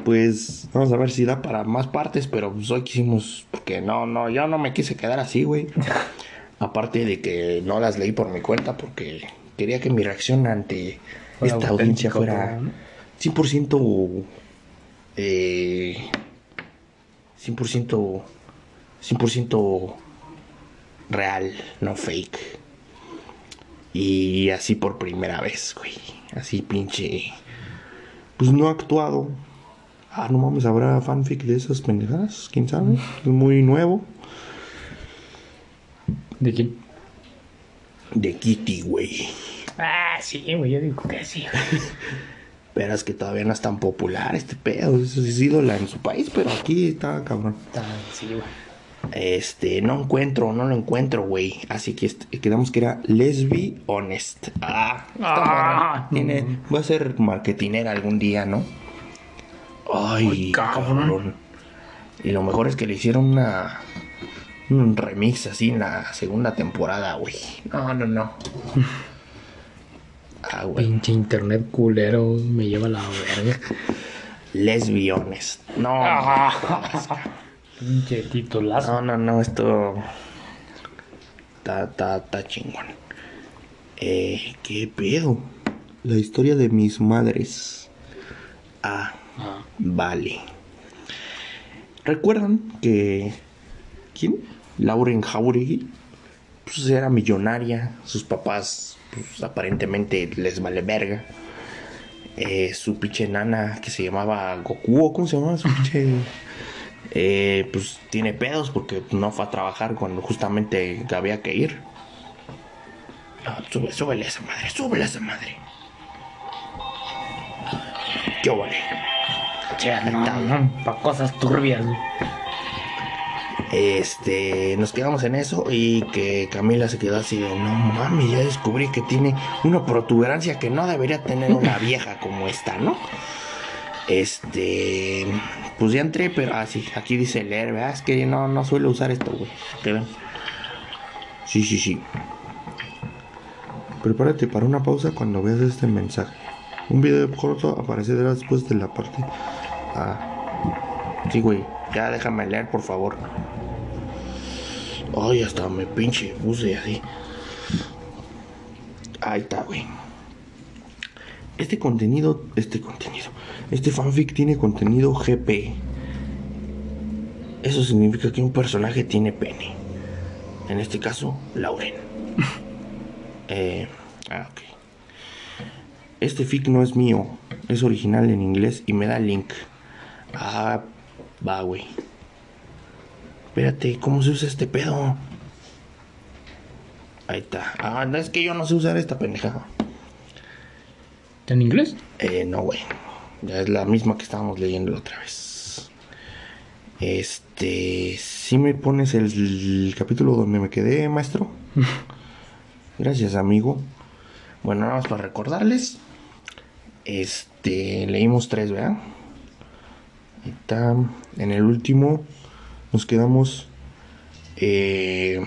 Pues vamos a ver si da para más partes, pero pues hoy quisimos, porque no, no, yo no me quise quedar así, güey. [LAUGHS] Aparte de que no las leí por mi cuenta, porque quería que mi reacción ante esta audiencia fuera ¿no? 100%, eh, 100%, 100% real, no fake. Y así por primera vez, güey. Así pinche. Pues no ha actuado. Ah, no mames, habrá fanfic de esas pendejadas, quién sabe. Es muy nuevo. ¿De quién? De Kitty, güey. Ah, sí, güey, yo digo que sí. [LAUGHS] Pero es que todavía no es tan popular este pedo. Es ídola en su país, pero aquí está cabrón. Está, sí, güey. Este, no encuentro, no lo encuentro, güey. Así que este- quedamos que era Lesbi Honest. Ah, Ah, va a ser marketinera algún día, ¿no? Ay, cabrón. cabrón. Y lo mejor es que le hicieron una un remix así en la segunda temporada, güey. No, no, no. Ah, güey. Pinche internet culero me lleva la verga. Lesbi Honest. No, Ah, pinche titulazo. No, no, no, esto. Está, está, está chingón. Eh, ¿qué pedo? La historia de mis madres. Ah, Ah, vale. ¿Recuerdan que. ¿Quién? Lauren Jauregui. Pues era millonaria. Sus papás, pues aparentemente les vale verga. Eh, su pinche nana que se llamaba Goku, ¿o ¿cómo se llamaba su pinche? Eh, pues tiene pedos porque no fue a trabajar cuando justamente había que ir. Ah, sube, súbele a esa madre, súbele a esa madre. ¿Qué vale? che, no, no, pa' cosas turbias. Este, nos quedamos en eso y que Camila se quedó así de, no mami, ya descubrí que tiene una protuberancia que no debería tener una [LAUGHS] vieja como esta, ¿no? Este, pues ya entré, pero así, aquí dice leer, ¿verdad? Es que no, no suelo usar esto, güey. ¿Qué ven? Sí, sí, sí. Prepárate para una pausa cuando veas este mensaje. Un video corto aparecerá después de la parte. Ah. Sí, güey. Ya déjame leer, por favor. Ay, hasta me pinche puse así. Ahí está, güey. Este contenido, este contenido, este fanfic tiene contenido GP. Eso significa que un personaje tiene pene. En este caso, Lauren. [LAUGHS] eh, ah, ok. Este fic no es mío, es original en inglés y me da el link. Ah, va, güey. Espérate, ¿cómo se usa este pedo? Ahí está. Ah, no, es que yo no sé usar esta pendeja. ¿Está en inglés? Eh, no, güey. Ya es la misma que estábamos leyendo la otra vez. Este. Si me pones el, el capítulo donde me quedé, maestro. [LAUGHS] Gracias, amigo. Bueno, nada más para recordarles. Este. Leímos tres, ¿verdad? Ahí está. En el último nos quedamos. Eh,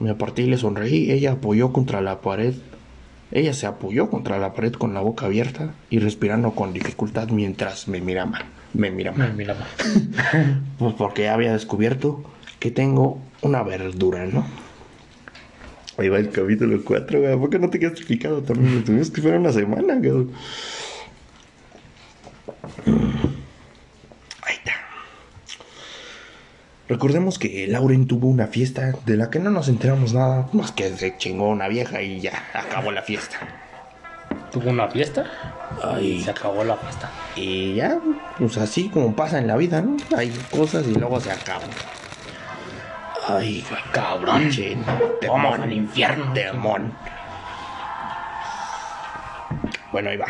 me aparté y le sonreí. Ella apoyó contra la pared. Ella se apoyó contra la pared con la boca abierta y respirando con dificultad mientras me miraba. Me miraba. Ay, mira, pa. Pues porque había descubierto que tengo una verdura, ¿no? Ahí va el capítulo 4, güey. ¿Por qué no te quedaste explicado también? Lo tuvimos que esperar una semana, güey. Ahí está. Recordemos que Lauren tuvo una fiesta de la que no nos enteramos nada, más que se chingó una vieja y ya acabó la fiesta. Tuvo una fiesta y Ay, se acabó la fiesta. y ya, pues así como pasa en la vida, ¿no? Hay cosas y luego se acaban. Ay, Cabrón. Vamos al infierno. Demon. Bueno, ahí va.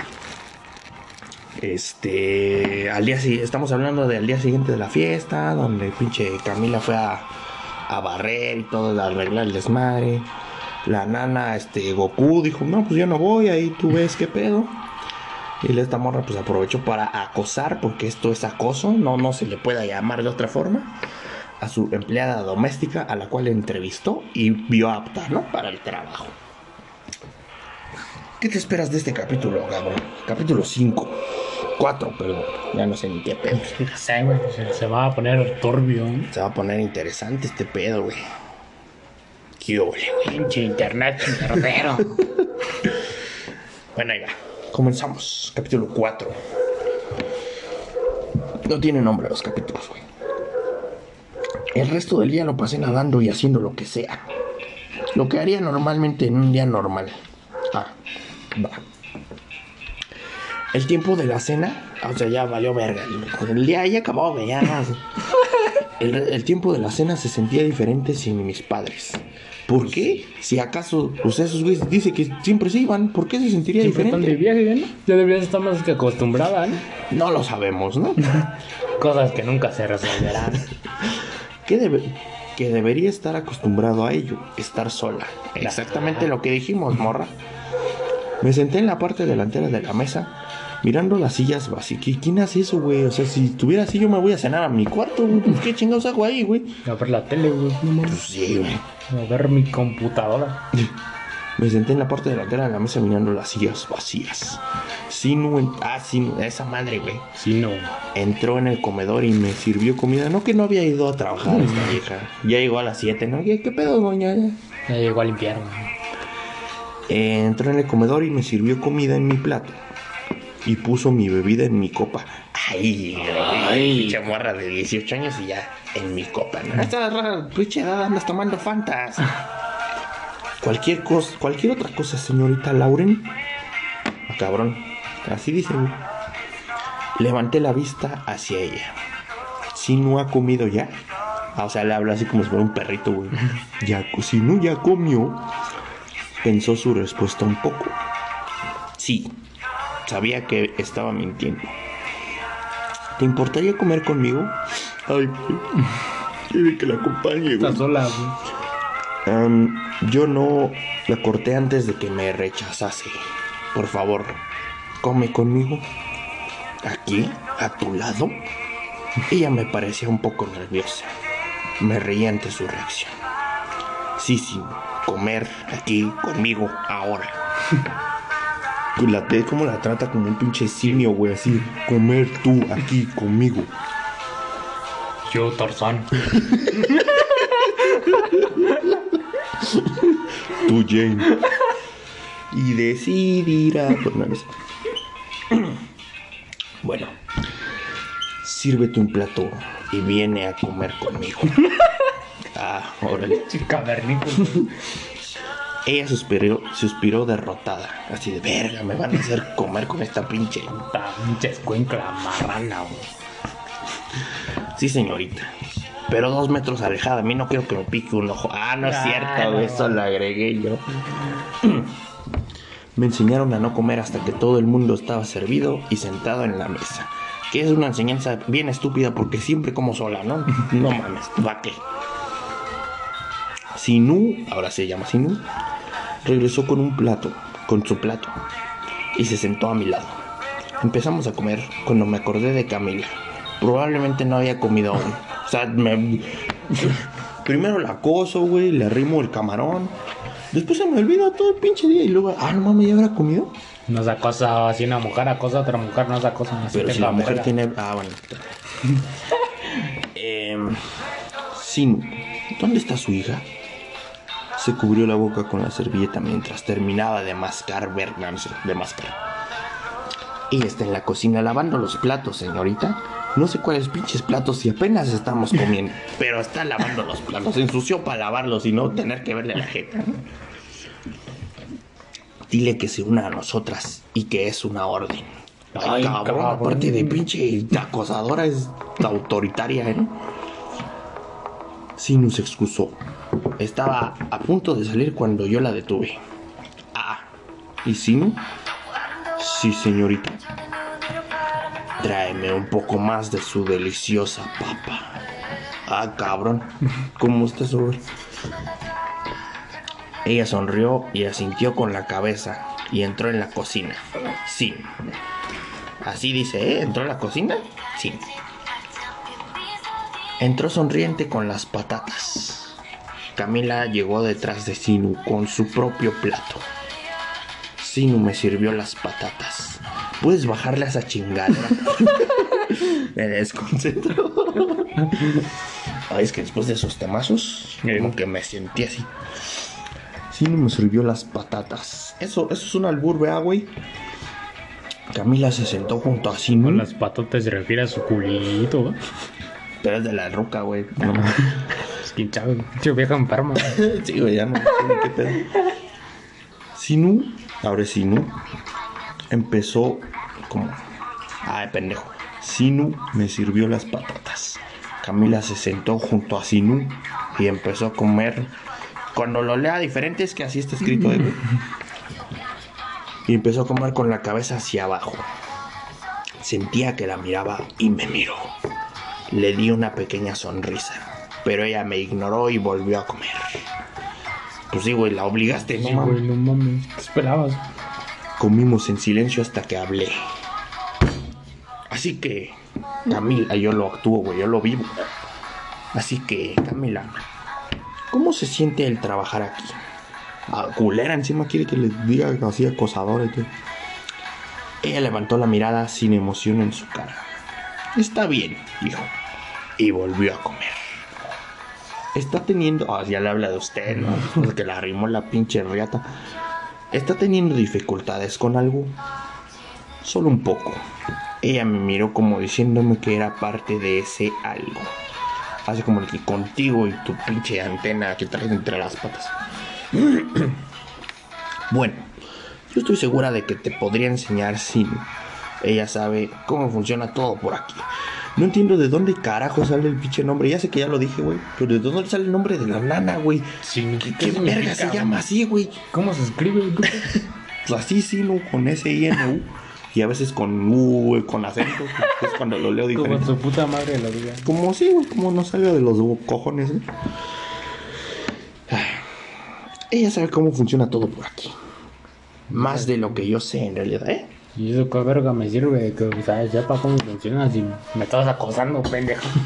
Este, al día estamos hablando del día siguiente de la fiesta, donde pinche Camila fue a, a barrer y todo, a arreglar el desmadre. La nana, este, Goku dijo, no, pues yo no voy, ahí tú ves qué pedo. Y esta morra pues aprovechó para acosar, porque esto es acoso, no, no se le pueda llamar de otra forma, a su empleada doméstica a la cual entrevistó y vio apta, ¿no? Para el trabajo. ¿Qué te esperas de este capítulo, cabrón? Capítulo 5. 4, perdón. Ya no sé ni qué pedo. Sé, güey. Se, se va a poner turbio. ¿eh? Se va a poner interesante este pedo, güey. Qué ole, güey. Pinche internet verdadero. [LAUGHS] Bueno, ahí va. Comenzamos. Capítulo 4. No tiene nombre los capítulos, güey. El resto del día lo pasé nadando y haciendo lo que sea. Lo que haría normalmente en un día normal. Ah, va. El tiempo de la cena, o sea, ya valió verga. El día ya acabó, ya. El, el tiempo de la cena se sentía diferente sin mis padres. ¿Por qué? Si acaso, pues esos güeyes dice que siempre se iban, ¿por qué se sentiría Siempre están de diferente? viaje, ¿no? Ya deberías estar más que acostumbrada, ¿no? No lo sabemos, ¿no? [LAUGHS] Cosas que nunca se resolverán. que, debe- que debería estar acostumbrado a ello, estar sola. Exactamente lo que dijimos, morra. Me senté en la parte delantera de la mesa, mirando las sillas vacías. ¿Qui- ¿Quién hace eso, güey? O sea, si estuviera así, yo me voy a cenar a mi cuarto, güey. Pues, ¿Qué chingados hago ahí, güey? A ver la tele, güey. Pues sí, güey. A ver mi computadora. Me senté en la parte delantera de la mesa mirando las sillas vacías. Sinu, en- ah, Sinu, esa madre, güey. Sí, no. Entró en el comedor y me sirvió comida. No que no había ido a trabajar esta vieja. Ya llegó a las 7, ¿no? ¿Qué, qué pedo, doña? Ya llegó a limpiar, güey. Eh, entró en el comedor y me sirvió comida en mi plato. Y puso mi bebida en mi copa. Ay, ay, pinche morra de 18 años y ya en mi copa, ¿no? Esta rara, pinche edad andas tomando fantas. Cualquier cosa, cualquier otra cosa, señorita Lauren. Ah, cabrón. Así dice. Levanté la vista hacia ella. Si no ha comido ya. Ah, o sea, le habla así como si fuera un perrito, güey. [LAUGHS] Ya, si no ya comió. Pensó su respuesta un poco. Sí, sabía que estaba mintiendo. ¿Te importaría comer conmigo? Ay, quiere que la acompañe, Está güey. sola, güey. Yo no la corté antes de que me rechazase. Por favor, come conmigo. Aquí, a tu lado. Ella me parecía un poco nerviosa. Me reí ante su reacción. Sí, sí, comer aquí conmigo ahora. Pues La T como la trata como un pinche simio, güey, así. Comer tú aquí conmigo. Yo, Tarzán. [LAUGHS] Tú, Jane. Y decidirá. Pues. [CLEARS THROAT] Bueno, sírvete un plato y viene a comer conmigo. [LAUGHS] Ah, órale. [LAUGHS] Cavernícola. Ella suspiró, suspiró derrotada. Así de verga, me van a hacer comer con esta pinche. Puta, pinche escuincla marrana, güey. Sí, señorita. Pero dos metros alejada, a mí no quiero que me pique un ojo. Ah, no es Ah, cierto, no, eso no. lo agregué yo. [CLEARS THROAT] Me enseñaron a no comer hasta que todo el mundo estaba servido y sentado en la mesa. Que es una enseñanza bien estúpida porque siempre como sola, ¿no? [LAUGHS] No mames, ¿va qué? Sinu, ahora se llama Sinu, regresó con un plato, con su plato, y se sentó a mi lado. Empezamos a comer cuando me acordé de Camila. Probablemente no había comido aún. O sea, me... [LAUGHS] primero la acoso, güey, le arrimo el camarón. Después se me olvida todo el pinche día y luego, ah, no mames, ¿ya habrá comido? No se acosa así una mujer, acosa a otra mujer, no se acosa así. Pero si la mujer tiene. Ah, bueno. [LAUGHS] Em, Sinu, ¿dónde está su hija? Se cubrió la boca con la servilleta mientras terminaba de mascar sé, de mascar. Ella está en la cocina lavando los platos, señorita. No sé cuáles pinches platos y apenas estamos comiendo. [LAUGHS] Pero está lavando los platos. Se ensució para lavarlos y no tener que verle la jeta. ¿no? Dile que se una a nosotras y que es una orden. Ay, Ay, cabrón, cabrón. aparte de pinche acosadora es autoritaria, ¿eh? Sinu se excusó. Estaba a punto de salir cuando yo la detuve. Ah, ¿y Sinu? Sí, señorita. Tráeme un poco más de su deliciosa papa. Ah, cabrón. ¿Cómo está sobre? Ella sonrió y asintió con la cabeza y entró en la cocina. Sí. Así dice, ¿eh? ¿Entró en la cocina? Sí. Entró sonriente con las patatas. Camila llegó detrás de Sinu con su propio plato. Sinu me sirvió las patatas. ¿Puedes bajarle a esa chingadera? [LAUGHS] me desconcentró. Ay, es que después de esos temazos, como que me sentí así. Sinu me sirvió las patatas. Eso, eso es un albur, vea, güey. Camila se sentó junto a Sinu. Con las patotas se refiere a su culito. Pero es de la ruca, güey. No, [LAUGHS] quién sabe, pinche vieja enferma. [LAUGHS] sí, güey, ya no qué pedo. Sinu, ahora Sinu, empezó como. Ay, pendejo. Sinu me sirvió las patatas. Camila se sentó junto a Sinu y empezó a comer. Cuando lo lea diferente es que así está escrito, ¿eh? Y empezó a comer con la cabeza hacia abajo. Sentía que la miraba y me miró. Le di una pequeña sonrisa, pero ella me ignoró y volvió a comer. Pues sí, güey, la obligaste, no Sí, güey, no mames. ¿Qué esperabas? Comimos en silencio hasta que hablé. Así que, Camila, yo lo actúo, güey, yo lo vivo. Así que, Camila, ¿cómo se siente el trabajar aquí? Ah, culera, encima quiere que le diga así acosador y todo. Ella levantó la mirada sin emoción en su cara. Está bien, dijo. Y volvió a comer. Está teniendo. Ah, ya le habla de usted, ¿no? Porque la arrimó la pinche riata. ¿Está teniendo dificultades con algo? Solo un poco. Ella me miró como diciéndome que era parte de ese algo. Así como que contigo y tu pinche antena que traes entre las patas. [CLEARS THROAT] bueno, yo estoy segura de que te podría enseñar sin. Ella sabe cómo funciona todo por aquí. No entiendo de dónde carajo sale el pinche nombre. Ya sé que ya lo dije, güey. Pero de dónde sale el nombre de la nana, güey. Sí, ¿Qué, qué verga se llama así, güey? ¿Cómo se escribe? güey? Pues [LAUGHS] así, sí, ¿no? Con S-I-N-U. Y a veces con U, güey, con acento. es cuando lo leo Como diferente. su puta madre la vida. Como sí, güey, como no salga de los cojones, ¿eh? Ella sabe cómo funciona todo por aquí. Más de lo que yo sé, en realidad, ¿eh? Y eso qué verga me sirve de que, ¿sabes? Sepa cómo funciona si me estabas acosando, pendejo. [LAUGHS]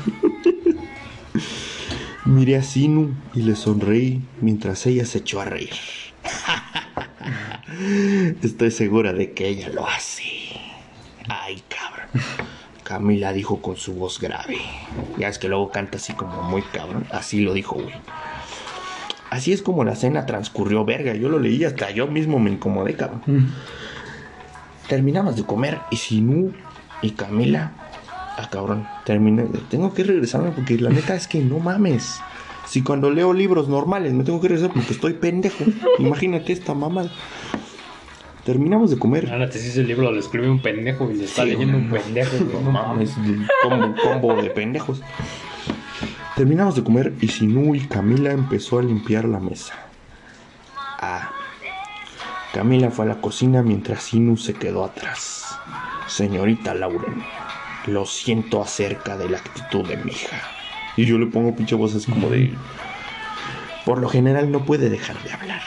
Miré a Sinu y le sonreí mientras ella se echó a reír. [LAUGHS] Estoy segura de que ella lo hace. Ay, cabrón. Camila dijo con su voz grave. Ya es que luego canta así como muy cabrón. Así lo dijo, güey. Así es como la cena transcurrió, verga. Yo lo leí hasta yo mismo me incomodé, cabrón. Terminamos de comer y Sinu y Camila. Ah, cabrón. Terminé. Tengo que regresarme porque la neta es que no mames. Si cuando leo libros normales me tengo que regresar porque estoy pendejo. [LAUGHS] Imagínate esta mamada. Terminamos de comer. Ahora te ese libro lo escribe un pendejo y le está Sí, leyendo un pendejo. güey. No mames, combo, combo de pendejos. Terminamos de comer y Sinu y Camila empezó a limpiar la mesa. Ah. Camila fue a la cocina mientras Sinu se quedó atrás. Señorita Lauren, lo siento acerca de la actitud de mi hija. Y yo le pongo pinche voces como de... Por lo general no puede dejar de hablar.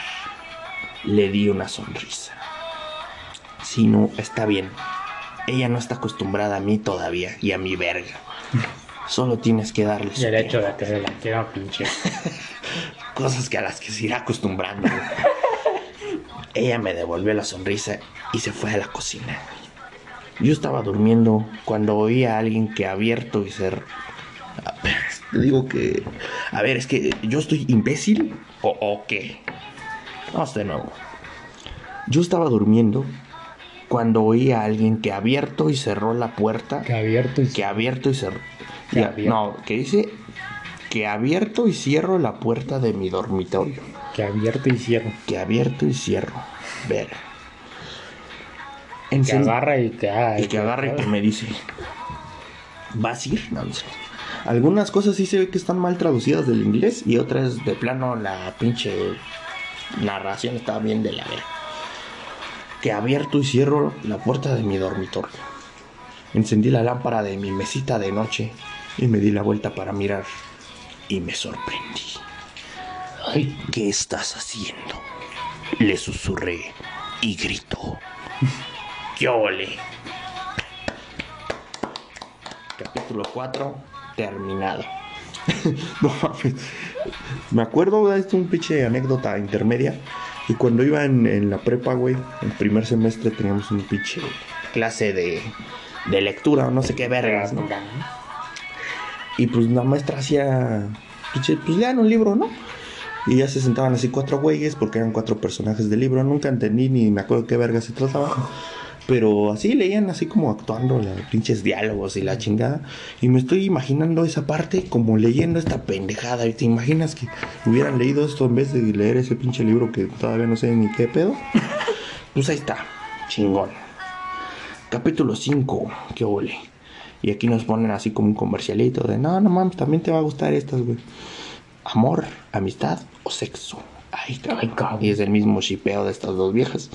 Le di una sonrisa. Sinu, está bien. Ella no está acostumbrada a mí todavía y a mi verga. Solo tienes que darle su hecho tiempo. de que se la quiera pinche. [LAUGHS] cosas que a las que se irá acostumbrando. Ella me devolvió la sonrisa y se fue a la cocina. Yo estaba durmiendo cuando oí a alguien que abierto y cerró. Te digo que. A ver, es que yo estoy imbécil o, o qué. Vamos de nuevo. Yo estaba durmiendo cuando oí a alguien que abierto y cerró la puerta Que abierto y que abierto y cerró. Que Ya, abierto. No, que dice que abierto y cierro la puerta de mi dormitorio. Que abierto y cierro. Que abierto y cierro. Ver. Que agarra y que haga. y que agarra y que me dice. ¿Vas a ir? No, no sé. Algunas cosas sí se ve que están mal traducidas del inglés y otras de plano la pinche narración está bien de la verga. Que abierto y cierro la puerta de mi dormitorio. Encendí la lámpara de mi mesita de noche y me di la vuelta para mirar y me sorprendí. Ay, ¿Qué estás haciendo? Le susurré y gritó. ¡Qué ole! Capítulo 4, terminado. [LAUGHS] no mames. Me acuerdo de esto, un pinche anécdota intermedia. Y cuando iba en, en la prepa, güey, el primer semestre teníamos un pinche clase de, de lectura o no sé qué vergas, ¿no? Y pues la maestra hacía, pinche, pues lean un libro, ¿no? Y ya se sentaban así cuatro güeyes porque eran cuatro personajes del libro. Nunca entendí ni me acuerdo qué verga se trataba. Pero así leían así como actuando los pinches diálogos y la chingada. Y me estoy imaginando esa parte como leyendo esta pendejada. ¿Y te imaginas que hubieran leído esto en vez de leer ese pinche libro que todavía no sé ni qué pedo? Pues ahí está, chingón. Capítulo 5, qué ole. Y aquí nos ponen así como un comercialito de, no, no mames, también te va a gustar estas, güey. Amor, amistad o sexo. Ay, cabrón. Y es el mismo shipeo de estas dos viejas.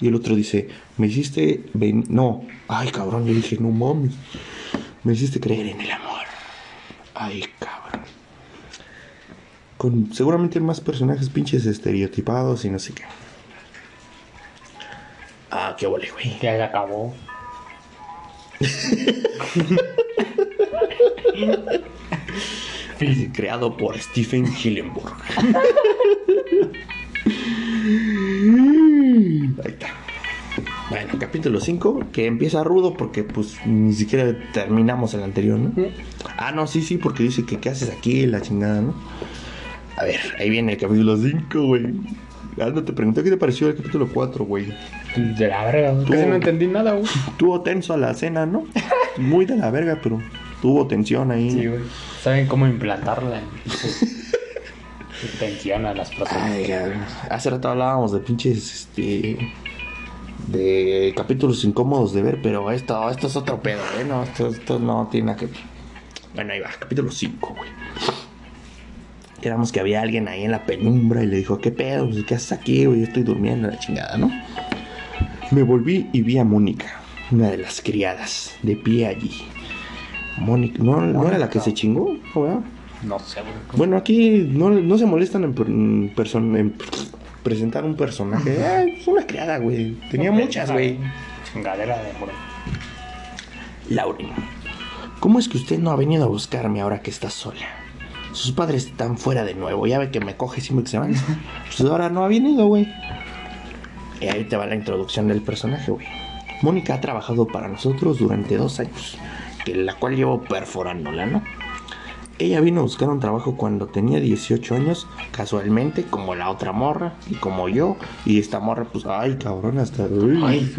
Y el otro dice, me hiciste... ven- No, ay, cabrón. Yo dije, no mames. Me hiciste creer en el amor. Ay, cabrón. Con seguramente más personajes pinches estereotipados y no sé qué. Ah, qué vole, güey. Ya se acabó. [LAUGHS] Creado por Stephen Hillenburg. [LAUGHS] Ahí está. Bueno, capítulo 5, que empieza rudo porque pues ni siquiera terminamos el anterior, ¿no? Ah, no, sí, sí, porque dice que qué haces aquí, la chingada, ¿no? A ver, ahí viene el capítulo 5, güey. Aldo te pregunté qué te pareció el capítulo 4, güey. De la verga. Tú- Casi no entendí nada, güey. Tuvo tenso a la cena, ¿no? [LAUGHS] Muy de la verga, pero tuvo tensión ahí. Sí, güey. Saben cómo implantarla [LAUGHS] tensión a las personas. Ay. Hace rato hablábamos de pinches, este... De capítulos incómodos de ver, pero esto, esto es otro pedo, ¿eh? No, esto, esto no tiene nada que ver. Bueno, ahí va, capítulo 5, güey. Quedamos que había alguien ahí en la penumbra y le dijo, ¿qué pedo? Pues, ¿Qué haces aquí, güey? Yo estoy durmiendo, la chingada, ¿no? Me volví y vi a Mónica, una de las criadas, de pie allí. Mónica, ¿no, ¿no era la que se chingó? No sé. Bueno, aquí no, no se molestan en, per- en person- en presentar un personaje. Ah, es una criada, güey. Tenía muchas, güey. Chingadera de por Lauren, ¿cómo es que usted no ha venido a buscarme ahora que está sola? Sus padres están fuera de nuevo. Ya ve que me coge siempre que se van. [LAUGHS] Pues ahora no ha venido, güey. Y ahí te va la introducción del personaje, güey. Mónica ha trabajado para nosotros durante dos años, que la cual llevo perforándola, ¿no? Ella vino a buscar un trabajo cuando tenía 18 años, casualmente, como la otra morra, y como yo, y esta morra, pues, ay, cabrón, hasta... Ay.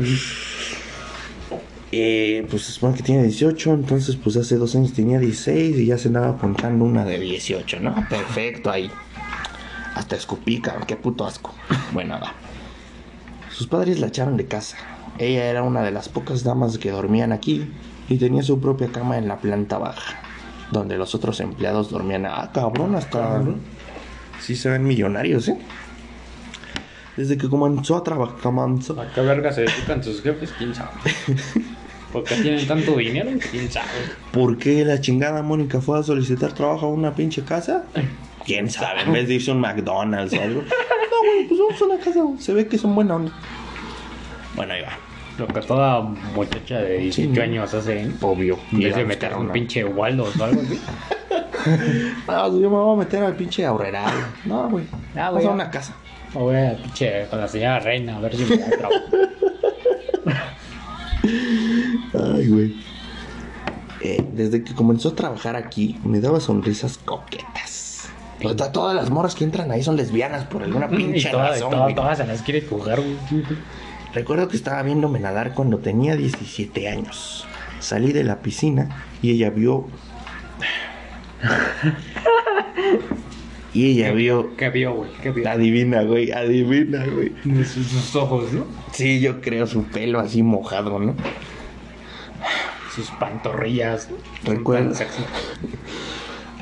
Eh, pues se supone que tiene 18, entonces pues hace dos años tenía 16 y ya se andaba ponchando una de 18, ¿no? Perfecto ahí. Hasta escupí, cabrón, qué puto asco. Bueno, va. Sus padres la echaron de casa. Ella era una de las pocas damas que dormían aquí y tenía su propia cama en la planta baja, donde los otros empleados dormían. Ah, cabrón, hasta... Sí se ven millonarios, ¿eh? Desde que comenzó a trabajar, comenzó, ¿A qué verga se dedican sus jefes? ¿Quién sabe? [LAUGHS] ¿Por qué tienen tanto dinero? ¿Quién sabe? ¿Por qué la chingada Mónica fue a solicitar trabajo a una pinche casa? ¿Quién [LAUGHS] sabe? En vez de irse a un McDonald's o algo. [LAUGHS] No, güey, pues vamos a una casa. Se ve que son buena onda. Bueno, ahí va. Lo que toda muchacha de 18 Sí, ¿no? años hace, ¿eh? Obvio. En vez Ir a meter un pinche Waldos o algo así. No, [LAUGHS] yo me voy a meter al pinche ahorreral. No, güey. Ah, Vamos a una casa. O voy a pinche con la señora reina a ver si me da trabajo. [LAUGHS] Ay, güey. Eh, desde que comenzó a trabajar aquí, me daba sonrisas coquetas. O sea, todas las morras que entran ahí son lesbianas por alguna [LAUGHS] Y pinche todas, razón, todas, güey. todas se las quiere coger, güey. Recuerdo que estaba viéndome nadar cuando tenía 17 años. Salí de la piscina y ella vio. [LAUGHS] y ella vio. ¿Qué vio, güey? ¿Qué vio? Adivina, güey, adivina, güey. De sus, sus ojos, ¿no? Sí, yo creo su pelo así mojado, ¿no? Sus pantorrillas. Sexy.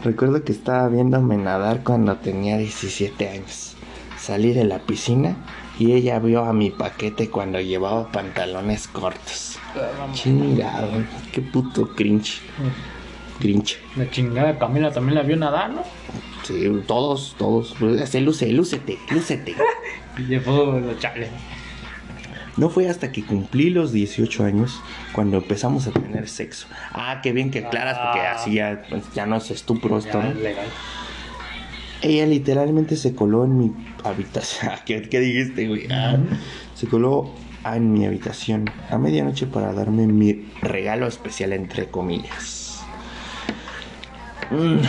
Recuerdo que estaba viéndome nadar cuando tenía 17 años. Salí de la piscina y ella vio a mi paquete cuando llevaba pantalones cortos. Chingado, qué puto cringe. Cringe. La chingada Camila también la vio nadar, ¿no? Sí, todos, todos. Se luce, lúcete, lúcete. [LAUGHS] Y llevó los chale. No fue hasta que cumplí los 18 años cuando empezamos a tener sexo. Ah, qué bien que aclaras, porque Ah. así ya, ya no es estupro esto, ¿no? es legal. Ella literalmente se coló en mi habitación. [LAUGHS] ¿Qué, qué dijiste, güey? Ah, se coló en mi habitación a medianoche para darme mi regalo especial, entre comillas. Mm.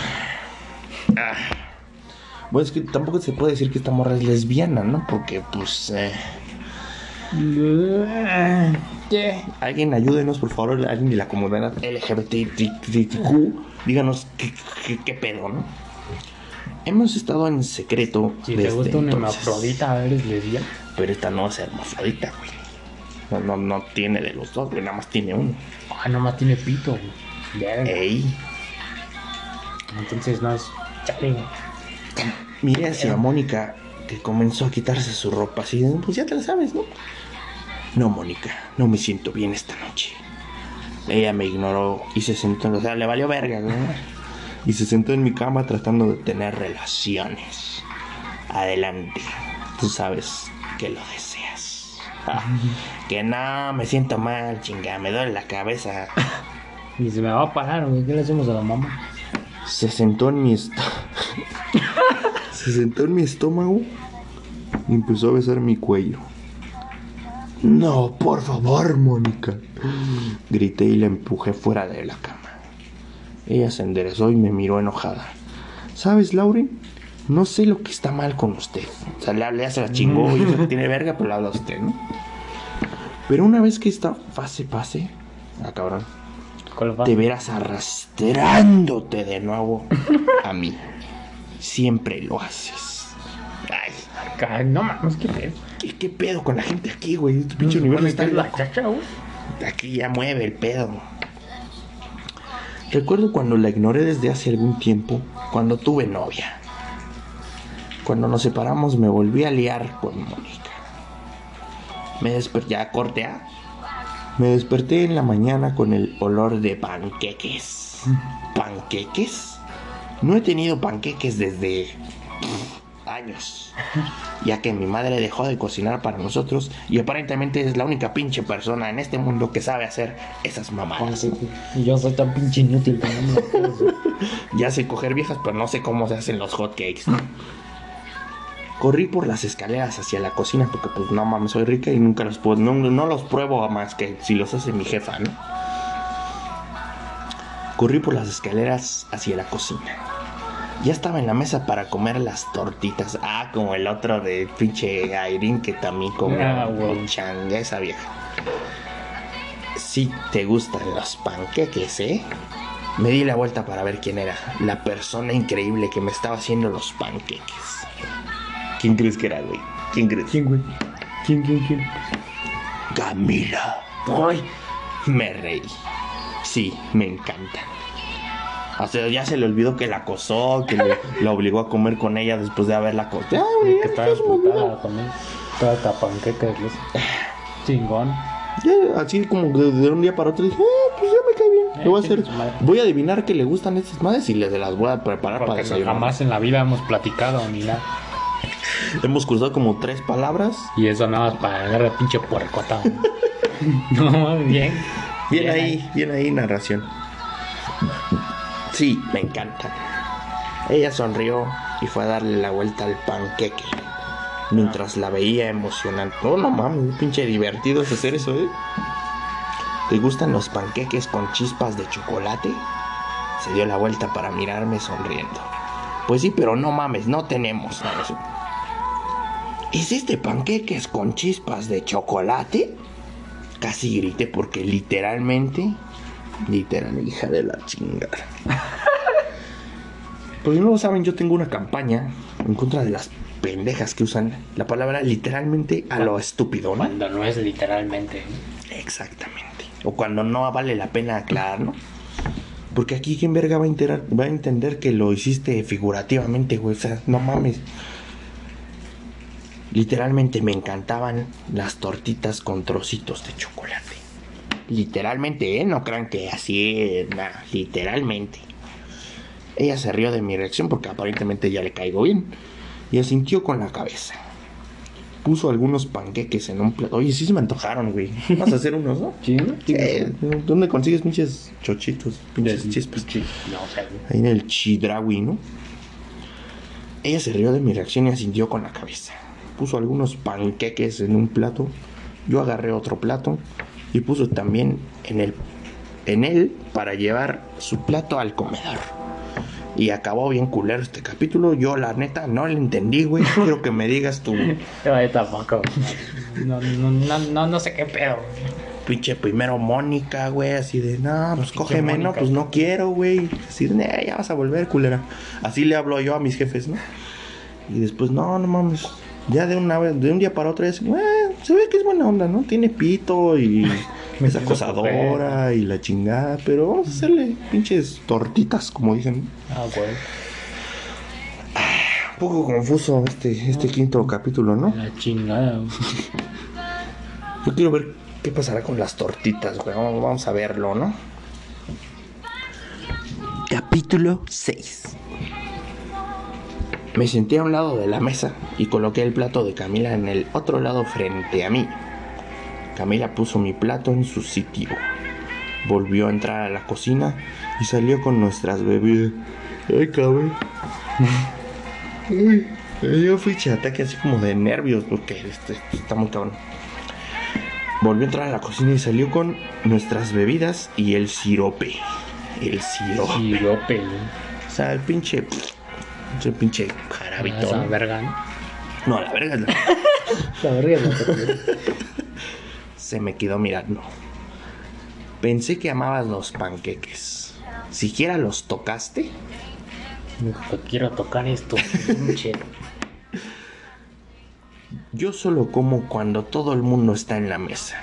Ah. Bueno, es que tampoco se puede decir que esta morra es lesbiana, ¿no? Porque, pues, eh, Yeah. Alguien ayúdenos, por favor, alguien de la comunidad LGBTQ, díganos qué, qué, qué pedo, ¿no? Hemos estado en secreto Si te desde gusta un entonces, hermafrodita, eres lesbiana. pero esta no es hermafrodita, güey. No, no, no tiene de los dos, güey, nada más tiene uno. Ah, nomás tiene pito, güey. Ey, Entonces no es. Chale, güey. miré hacia Mónica, que comenzó a quitarse su ropa así, pues ya te la sabes, ¿no? No, Mónica, no me siento bien esta noche. Ella me ignoró y se sentó, o sea, le valió verga, ¿no? Y se sentó en mi cama tratando de tener relaciones. Adelante, tú sabes que lo deseas. Ah, [LAUGHS] que no, me siento mal, chinga, me duele la cabeza. Y se me va a parar, güey. ¿Qué le hacemos a la mamá? Se sentó en mi est- [LAUGHS] Se sentó en mi estómago y empezó a besar mi cuello. No, por favor, Mónica. Grité y la empujé fuera de la cama. Ella se enderezó y me miró enojada. ¿Sabes, Lauren? No sé lo que está mal con usted. O sea, le hablé, se la chingó y eso tiene verga, pero le habla a usted, ¿no? Pero una vez que esta fase pase, ah, cabrón, te verás arrastrándote de nuevo a mí. Siempre lo haces. Ay, No mames, qué pedo. ¿qué, qué pedo con la gente aquí, güey? Este pinche universo supone está que es la güey. Aquí ya mueve el pedo. Recuerdo cuando la ignoré desde hace algún tiempo, cuando tuve novia. Cuando nos separamos me volví a liar con Mónica. Me desperté, ya corte A. Me desperté en la mañana con el olor de panqueques. ¿Panqueques? No he tenido panqueques desde años. Ya que mi madre dejó de cocinar para nosotros y aparentemente es la única pinche persona en este mundo que sabe hacer esas mamadas. Y yo soy tan pinche inútil no. [LAUGHS] Ya sé coger viejas, pero no sé cómo se hacen los hotcakes. Corrí por las escaleras hacia la cocina porque pues no mames, soy rica y nunca los puedo, no, no los pruebo más que si los hace mi jefa, ¿no? Corrí por las escaleras hacia la cocina. Ya estaba en la mesa para comer las tortitas. Ah, como el otro de pinche Airin que también comió Ah, güey. changa esa vieja. Si te gustan los panqueques, ¿eh? Me di la vuelta para ver quién era la persona increíble que me estaba haciendo los panqueques. ¿Quién crees que era, güey? ¿Quién crees? ¿Quién, güey? ¿Quién, quién, quién? Camila. Ay, Me reí. Sí, me encanta. O sea, ya se le olvidó que la acosó, que le, la obligó a comer con ella después de haberla acostado. Ah, güey, que estaba explotada también. Toda tapanqueca, Luis. Chingón. Ya, así como de, de un día para otro dije, "Eh, pues ya me cae bien. Le voy a hacer, voy a adivinar que le gustan estas madres y les las voy a preparar para Porque desayunar. jamás en la vida hemos platicado ni nada. Hemos cruzado como tres palabras. Y eso nada más para agarrar pinche puercota. [LAUGHS] no, bien. Bien ahí, bien ahí narración. Sí, me encanta. Ella sonrió y fue a darle la vuelta al panqueque. Mientras la veía emocionante. Oh, no mames, pinche divertido es hacer eso, ¿eh? ¿Te gustan los panqueques con chispas de chocolate? Se dio la vuelta para mirarme sonriendo. Pues sí, pero no mames, no tenemos. ¿Hiciste panqueques con chispas de chocolate? Casi grité porque literalmente, literal, hija de la chingada. [LAUGHS] Pues no lo saben, yo tengo una campaña en contra de las pendejas que usan la palabra literalmente a lo estúpido, ¿no? Cuando no es literalmente. Exactamente. O cuando no vale la pena aclarar, ¿no? Porque aquí quién verga va a, enterar- va a entender que lo hiciste figurativamente, güey. O sea, no mames. Literalmente me encantaban las tortitas con trocitos de chocolate. Literalmente, ¿eh? No crean que así, nada, literalmente. Ella se rió de mi reacción porque aparentemente ya le caigo bien. Y asintió con la cabeza. Puso algunos panqueques en un plato. Oye, sí se me antojaron, güey. Vamos a hacer unos, ¿no? [LAUGHS] ¿Sí? Eh, ¿Dónde consigues pinches chochitos? Pinches chispas. No, o sea. Ahí en el Chidrawi, ¿no? Ella se rió de mi reacción y asintió con la cabeza. Puso algunos panqueques en un plato. Yo agarré otro plato y puso también en el en él para llevar su plato al comedor. Y acabó bien culero este capítulo. Yo la neta no le entendí, güey. [LAUGHS] Quiero que me digas tú. Ay, tampoco. No, no, no, no, no sé qué pedo. pinche primero Mónica, güey, así de, no, pues cógeme, no, pues no quiero, güey. Así de, "Nah, ya vas a volver, culera. Así le hablo yo a mis jefes, ¿no? Y después, no, no mames. Ya de una vez, de un día para otro, es, se ve que es buena onda, ¿no? Tiene pito y [LAUGHS] es acosadora y la chingada, pero vamos a hacerle pinches tortitas, como dicen. Ah, güey. Un poco confuso este, este quinto capítulo, ¿no? La chingada, güey. Yo quiero ver qué pasará con las tortitas, güey. Vamos, vamos a verlo, ¿no? Capítulo 6. Me senté a un lado de la mesa y coloqué el plato de Camila en el otro lado frente a mí. Camila puso mi plato en su sitio. Volvió a entrar a la cocina y salió con nuestras bebidas. Ay, cabrón. Yo fui ataque así como de nervios porque este, está muy cabrón. Volvió a entrar a la cocina y salió con nuestras bebidas y el sirope. El sirope. Sirope. O sea, el pinche. Ese pinche jarabito. ¿no? verga, ¿no? No, la verga es la- [LAUGHS] La verga es la [LAUGHS] Se me quedó mirando. Pensé que amabas los panqueques. ¿Siquiera los tocaste? Nunca quiero tocar esto, pinche. Yo solo como cuando todo el mundo está en la mesa.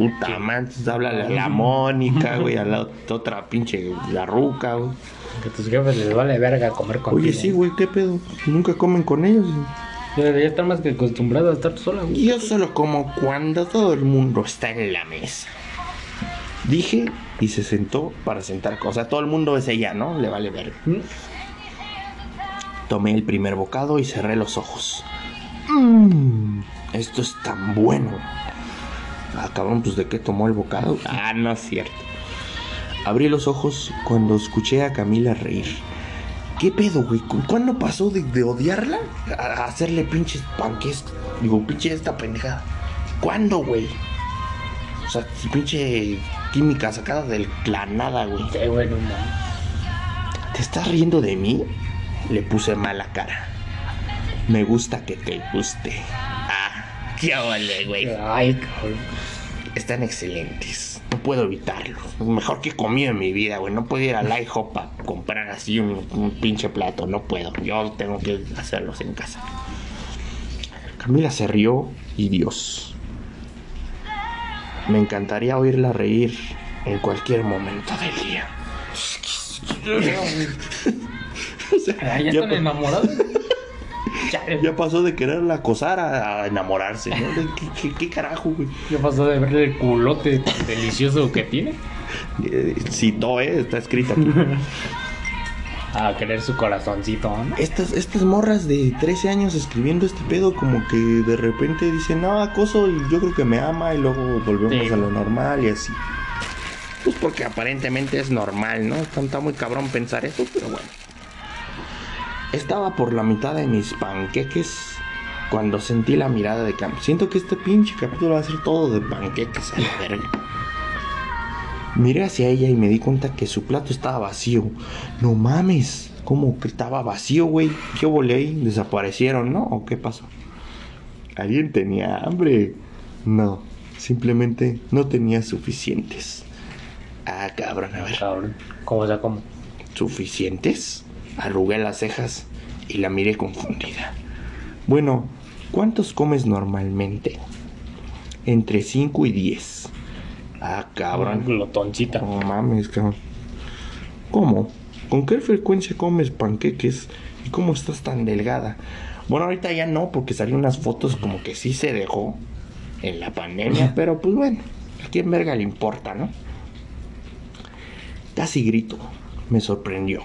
Puta madre, entonces háblale a la [LAUGHS] Mónica, güey, a la otra pinche la ruca, güey. Que a tus jefes les vale verga comer contigo. Oye, sí, güey, ¿qué pedo? Nunca comen con ellos. Debería estar más que acostumbrado a estar sola, güey. Yo solo como cuando todo el mundo está en la mesa. Dije y se sentó para sentar. O sea, todo el mundo es ella, ¿no? Le vale ver. ¿Mm? Tomé el primer bocado y cerré los ojos. Mmm, esto es tan bueno. Ah, cabrón, pues de qué tomó el bocado. [LAUGHS] Ah, no es cierto. Abrí los ojos cuando escuché a Camila reír. ¿Qué pedo, güey? ¿Cu- ¿Cuándo pasó de, de odiarla a, a hacerle pinches panques? Digo, pinche esta pendejada. ¿Cuándo, güey? O sea, pinche química sacada del la nada, güey. Sí, güey, no mames. ¿Te estás riendo de mí? Le puse mala cara. Me gusta que te guste. [LAUGHS] Qué ole, güey. Ay, cabrón. Están excelentes. No puedo evitarlo. Es mejor que he comido en mi vida, güey. No puedo ir al IHOP a comprar así un, un pinche plato. No puedo. Yo tengo que hacerlos en casa. Camila se rió y Dios. Me encantaría oírla reír en cualquier momento del día. [LAUGHS] O sea, Ay, ya están enamorados. [LAUGHS] Ya, ya pasó de quererla acosar a, a enamorarse, ¿no? De- ¿Qué, qué- qué carajo, güey? ¿Qué pasó de verle el culote tan delicioso que tiene? Eh, Citó, ¿eh? Está escrito aquí. [LAUGHS] A querer su corazoncito, ¿no? Estas, estas morras de 13 años escribiendo este pedo, como que de repente dicen, no, acoso y yo creo que me ama y luego volvemos Sí. a lo normal y así. Pues porque aparentemente es normal, ¿no? Está, está muy cabrón pensar eso, pero bueno. Estaba por la mitad de mis panqueques cuando sentí la mirada de Cam. Siento que este pinche capítulo va a ser todo de panqueques a la verga. Miré hacia ella y me di cuenta que su plato estaba vacío. No mames, ¿cómo que estaba vacío, güey? ¿Qué volé? ¿Desaparecieron, no? ¿O qué pasó? ¿Alguien tenía hambre? No, simplemente no tenía suficientes. Ah, cabrón, a ver. Cabrón. ¿Cómo o sea, cómo? ¿Suficientes? Arrugué las cejas y la miré confundida. Bueno, ¿cuántos comes normalmente? Entre 5 y 10. Ah, cabrón. Glotoncita. No mames, cabrón. ¿Cómo? ¿Con qué frecuencia comes panqueques? ¿Y cómo estás tan delgada? Bueno, ahorita ya no, porque salieron unas fotos como que sí se dejó en la pandemia, [LAUGHS] pero pues bueno, a quién verga le importa, ¿no? Casi grito, me sorprendió.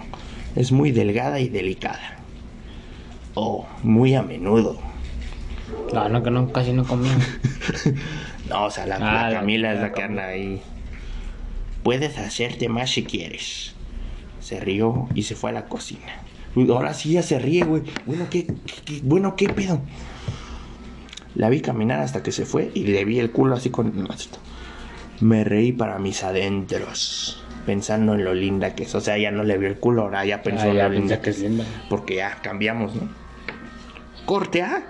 Es muy delgada y delicada. Oh, muy a menudo. No, no, que no, casi no comí. [LAUGHS] No, o sea, la, Ah, la la- Camila es la la que anda ahí. Puedes hacerte más si quieres. Se rió y se fue a la cocina. Uy, ahora sí ya se ríe, güey. Bueno, ¿qué, qué- bueno, ¿qué pedo? La vi caminar hasta que se fue y le vi el culo así con. Me reí para mis adentros, pensando en lo linda que es. O sea, ya no le vio el culo, ahora ya pensó Ah, en ya lo linda que es linda. porque ya cambiamos, ¿no? Corte A.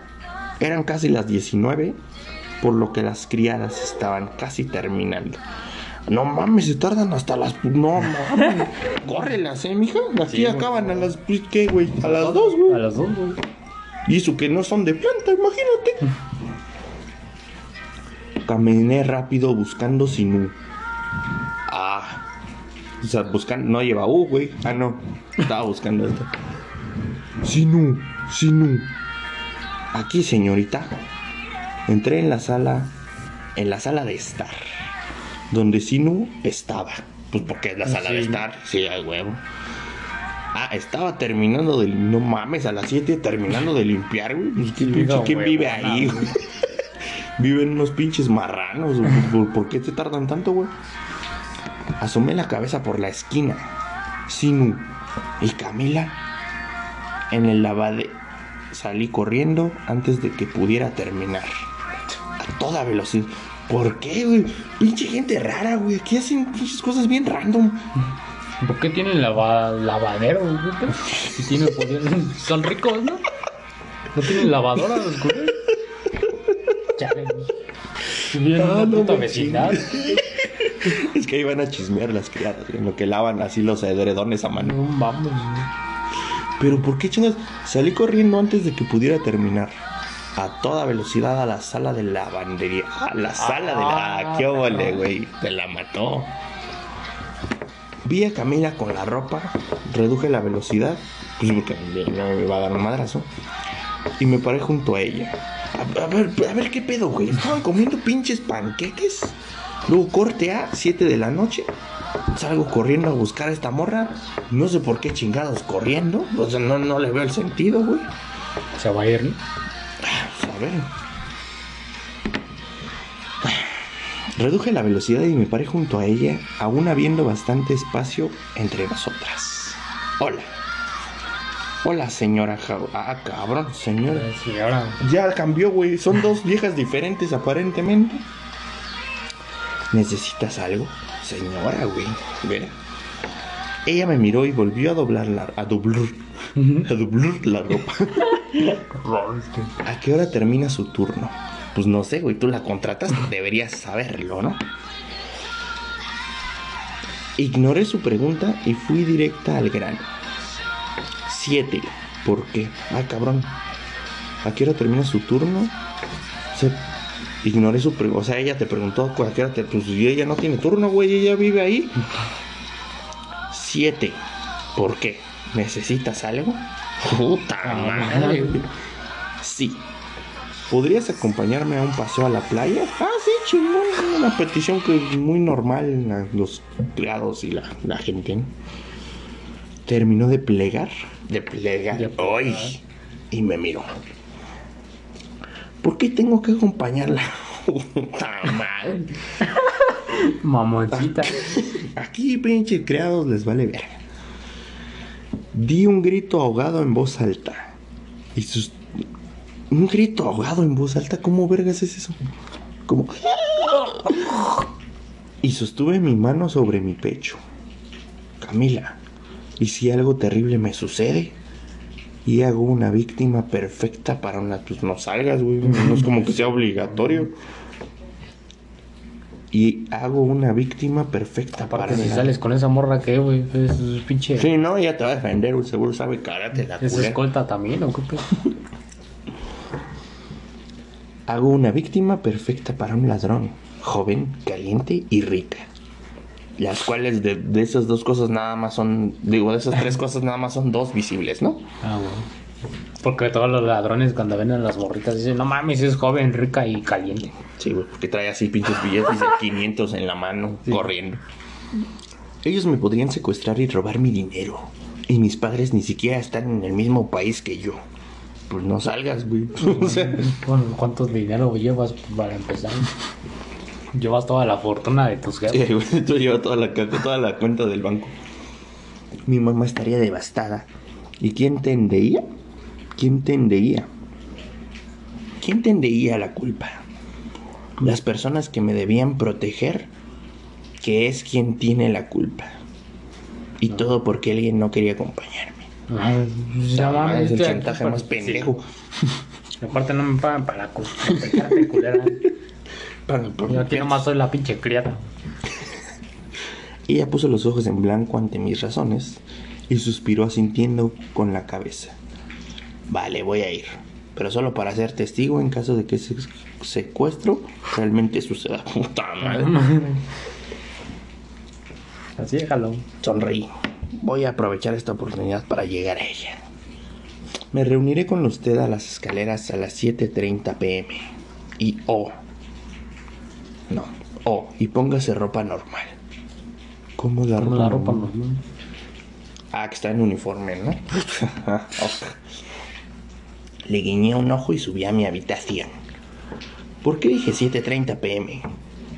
Eran casi las 19 por lo que las criadas estaban casi terminando. No mames, se tardan hasta las. No mames. [LAUGHS] Córrelas, eh, mija. Aquí Sí, acaban a las. ¿Qué, güey? A las dos, güey. A las dos, güey. Y eso que no son de planta, imagínate. Caminé rápido buscando Sinú. Ah. O sea, buscando. No lleva U, güey. Ah, no. Estaba buscando esto. Sinú, Sinú. Aquí, señorita. Entré en la sala. En la sala de estar. Donde Sinú estaba. Pues porque es la sala de estar. Sí, hay huevo. Ah, estaba terminando de... No mames, a las 7 terminando de limpiar, güey. Pues, ¿Quién, vive ahí, güey. [LAUGHS] Viven unos pinches marranos. güey. ¿Por, por qué te tardan tanto, güey? Asomé la cabeza por la esquina. Sinu y Camila en el lavade. Salí corriendo antes de que pudiera terminar. A toda velocidad. ¿Por qué, güey? Pinche gente rara, güey. Aquí hacen pinches cosas bien random. ¿Por qué tienen lava- lavadero, güey? Si tienen poder. Son ricos, ¿no? No tienen lavadora los güeyes. Chale, güey. Una no puta vecindad. [LAUGHS] Es que ahí van a chismear las criadas, en lo que lavan así los edredones a mano. No mames. Pero ¿por qué chingas? Salí corriendo antes de que pudiera terminar. A toda velocidad a la sala de lavandería. A la sala de la... Ah, ¡Qué óvole, güey! Te la mató. Vi a Camila con la ropa. Reduje la velocidad. Pues porque no me va a dar un madrazo. Y me paré junto a ella. A, a ver, a ver qué pedo, güey. Estaban comiendo pinches panqueques. Luego corte a 7 de la noche. Salgo corriendo a buscar a esta morra. No sé por qué chingados corriendo. O sea, no, no le veo el sentido, güey. Se va a ir, ¿no? Pues, a ver. Reduje la velocidad y me paré junto a ella, aún habiendo bastante espacio entre nosotras. Hola. Hola, señora Ah, cabrón, señora. Sí, ahora. Ya cambió, güey. Son dos viejas diferentes aparentemente. ¿Necesitas algo? Señora, güey. Ve. Ella me miró y volvió a doblar la... A doblar... A doblar la ropa. ¿A qué hora termina su turno? Pues no sé, güey. Tú la contratas, deberías saberlo, ¿no? Ignoré su pregunta y fui directa al grano. Siete. ¿Por qué? Ah, cabrón. ¿A qué hora termina su turno? O sea, ignoré su pregunta. O sea, ella te preguntó a qué hora te... Pues y ella no tiene turno, güey. Ella vive ahí. Siete. ¿Por qué? ¿Necesitas algo? Puta madre, güey. Sí. ¿Podrías acompañarme a un paseo a la playa? Ah, sí, chingón. Una petición que es muy normal en la- los criados y la, la gente. ¿no? Terminó de plegar. De plegar. De plegar. Ay. Y me miró. ¿Por qué tengo que acompañarla? [LAUGHS] Puta madre. Mamoncita. Aquí, pinche criados, les vale ver. Di un grito ahogado en voz alta. Y sus. Un grito ahogado en voz alta, ¿cómo vergas es eso? Como. Y sostuve mi mano sobre mi pecho. Camila, ¿y si algo terrible me sucede? Y hago una víctima perfecta para una. Pues no salgas, güey. No es como que sea obligatorio. Y hago una víctima perfecta Aparte, para si la- sales con esa morra, ¿qué, güey? Es, es pinche. Sí, no, ella te va a defender, güey, seguro sabe karate la ¿Es culera. escolta también o qué? Hago una víctima perfecta para un ladrón, joven, caliente y rica. Las cuales de, de esas dos cosas nada más son, digo, de esas tres cosas nada más son dos visibles, ¿no? Ah, güey. Porque todos los ladrones cuando ven a las morritas dicen, no mames, es joven, rica y caliente. Sí, güey, porque trae así pinches billetes de 500 en la mano, corriendo. Ellos me podrían secuestrar y robar mi dinero. Y mis padres ni siquiera están en el mismo país que yo. Pues no salgas, güey. [LAUGHS] O sea, Bueno, ¿cuántos dinero llevas para empezar? Llevas toda la fortuna de tus jefes. Sí, güey, tú llevas toda la, caca, toda la cuenta del banco. Mi mamá estaría devastada. ¿Y quién tendería? ¿Quién tendería? ¿Quién tendería la culpa? Las personas que me debían proteger, que es quien tiene la culpa. Y todo porque alguien no quería acompañarme. Ah, ya Esa madre es el estoy aquí chantaje para- más pendejo. Sí. Aparte no me pagan para protejarte, culera. [LAUGHS] Yo aquí nomás soy la pinche criada. Ella puso los ojos en blanco ante mis razones y suspiró asintiendo con la cabeza. Vale, voy a ir, pero solo para ser testigo en caso de que ese secuestro realmente suceda. [LAUGHS] Puta madre. [LAUGHS] Así déjalo. Sonreí. Voy a aprovechar esta oportunidad para llegar a ella. Me reuniré con usted a las escaleras a las 7.30 pm. Y oh. No. Oh, y póngase ropa normal. ¿Cómo la Como ropa la ropa normal? normal. Ah, que está en uniforme, ¿no? [LAUGHS] Le guiñé un ojo y subí a mi habitación. ¿Por qué dije 7.30 pm?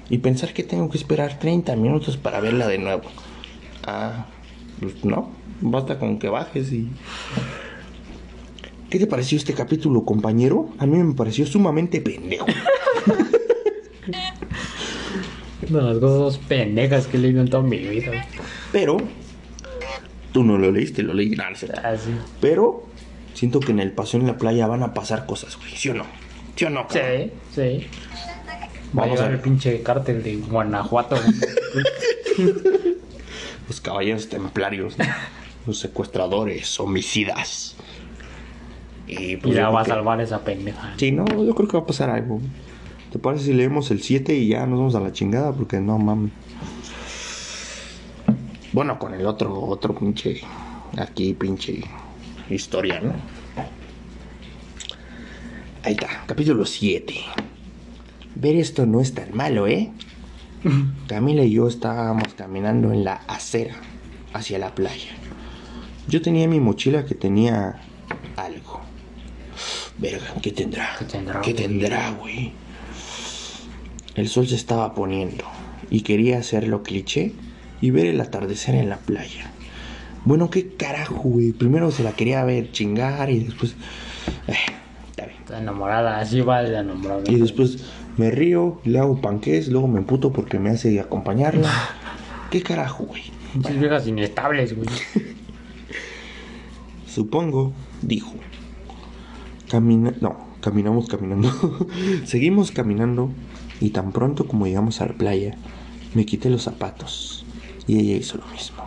Y pensar que tengo que esperar 30 minutos para verla de nuevo. Ah, pues no. Basta con que bajes y... ¿Qué te pareció este capítulo, compañero? A mí me pareció sumamente pendejo. [LAUGHS] De las cosas pendejas que he leído en toda mi vida. Pero... Tú no lo leíste, lo leí. No sé. Así. Pero... Siento que en el paseo en la playa van a pasar cosas, güey. ¿Sí o no? ¿Sí o no? cabrón? Sí, sí. Va a Vamos a ver. el pinche cártel de Guanajuato. [LAUGHS] Los caballeros templarios, ¿no? los secuestradores, homicidas. Y pues ya va a creo que- salvar esa pendeja. Sí, no, yo creo que va a pasar algo. ¿Te parece si leemos el 7 y ya nos vamos a la chingada? Porque no mames. Bueno, con el otro, otro pinche. Aquí, pinche historia, ¿no? Ahí está, capítulo 7. Ver esto no es tan malo, ¿eh? [LAUGHS] Camila y yo estábamos caminando en la acera hacia la playa. Yo tenía mi mochila que tenía algo. Verga, ¿qué tendrá? ¿Qué tendrá, ¿Qué tendrá, güey? El sol se estaba poniendo y quería hacerlo cliché y ver el atardecer en la playa. Bueno, qué carajo, güey. Primero se la quería ver chingar y después. Eh, está bien. Está enamorada, así va de enamorada. Y después me río, le hago panqués, luego me emputo porque me hace acompañarla. [LAUGHS] ¿Qué carajo, güey? Pinches viejas inestables, güey. [LAUGHS] Supongo, dijo. Camina... No, caminamos caminando. [LAUGHS] Seguimos caminando y tan pronto como llegamos a la playa, me quité los zapatos y ella hizo lo mismo.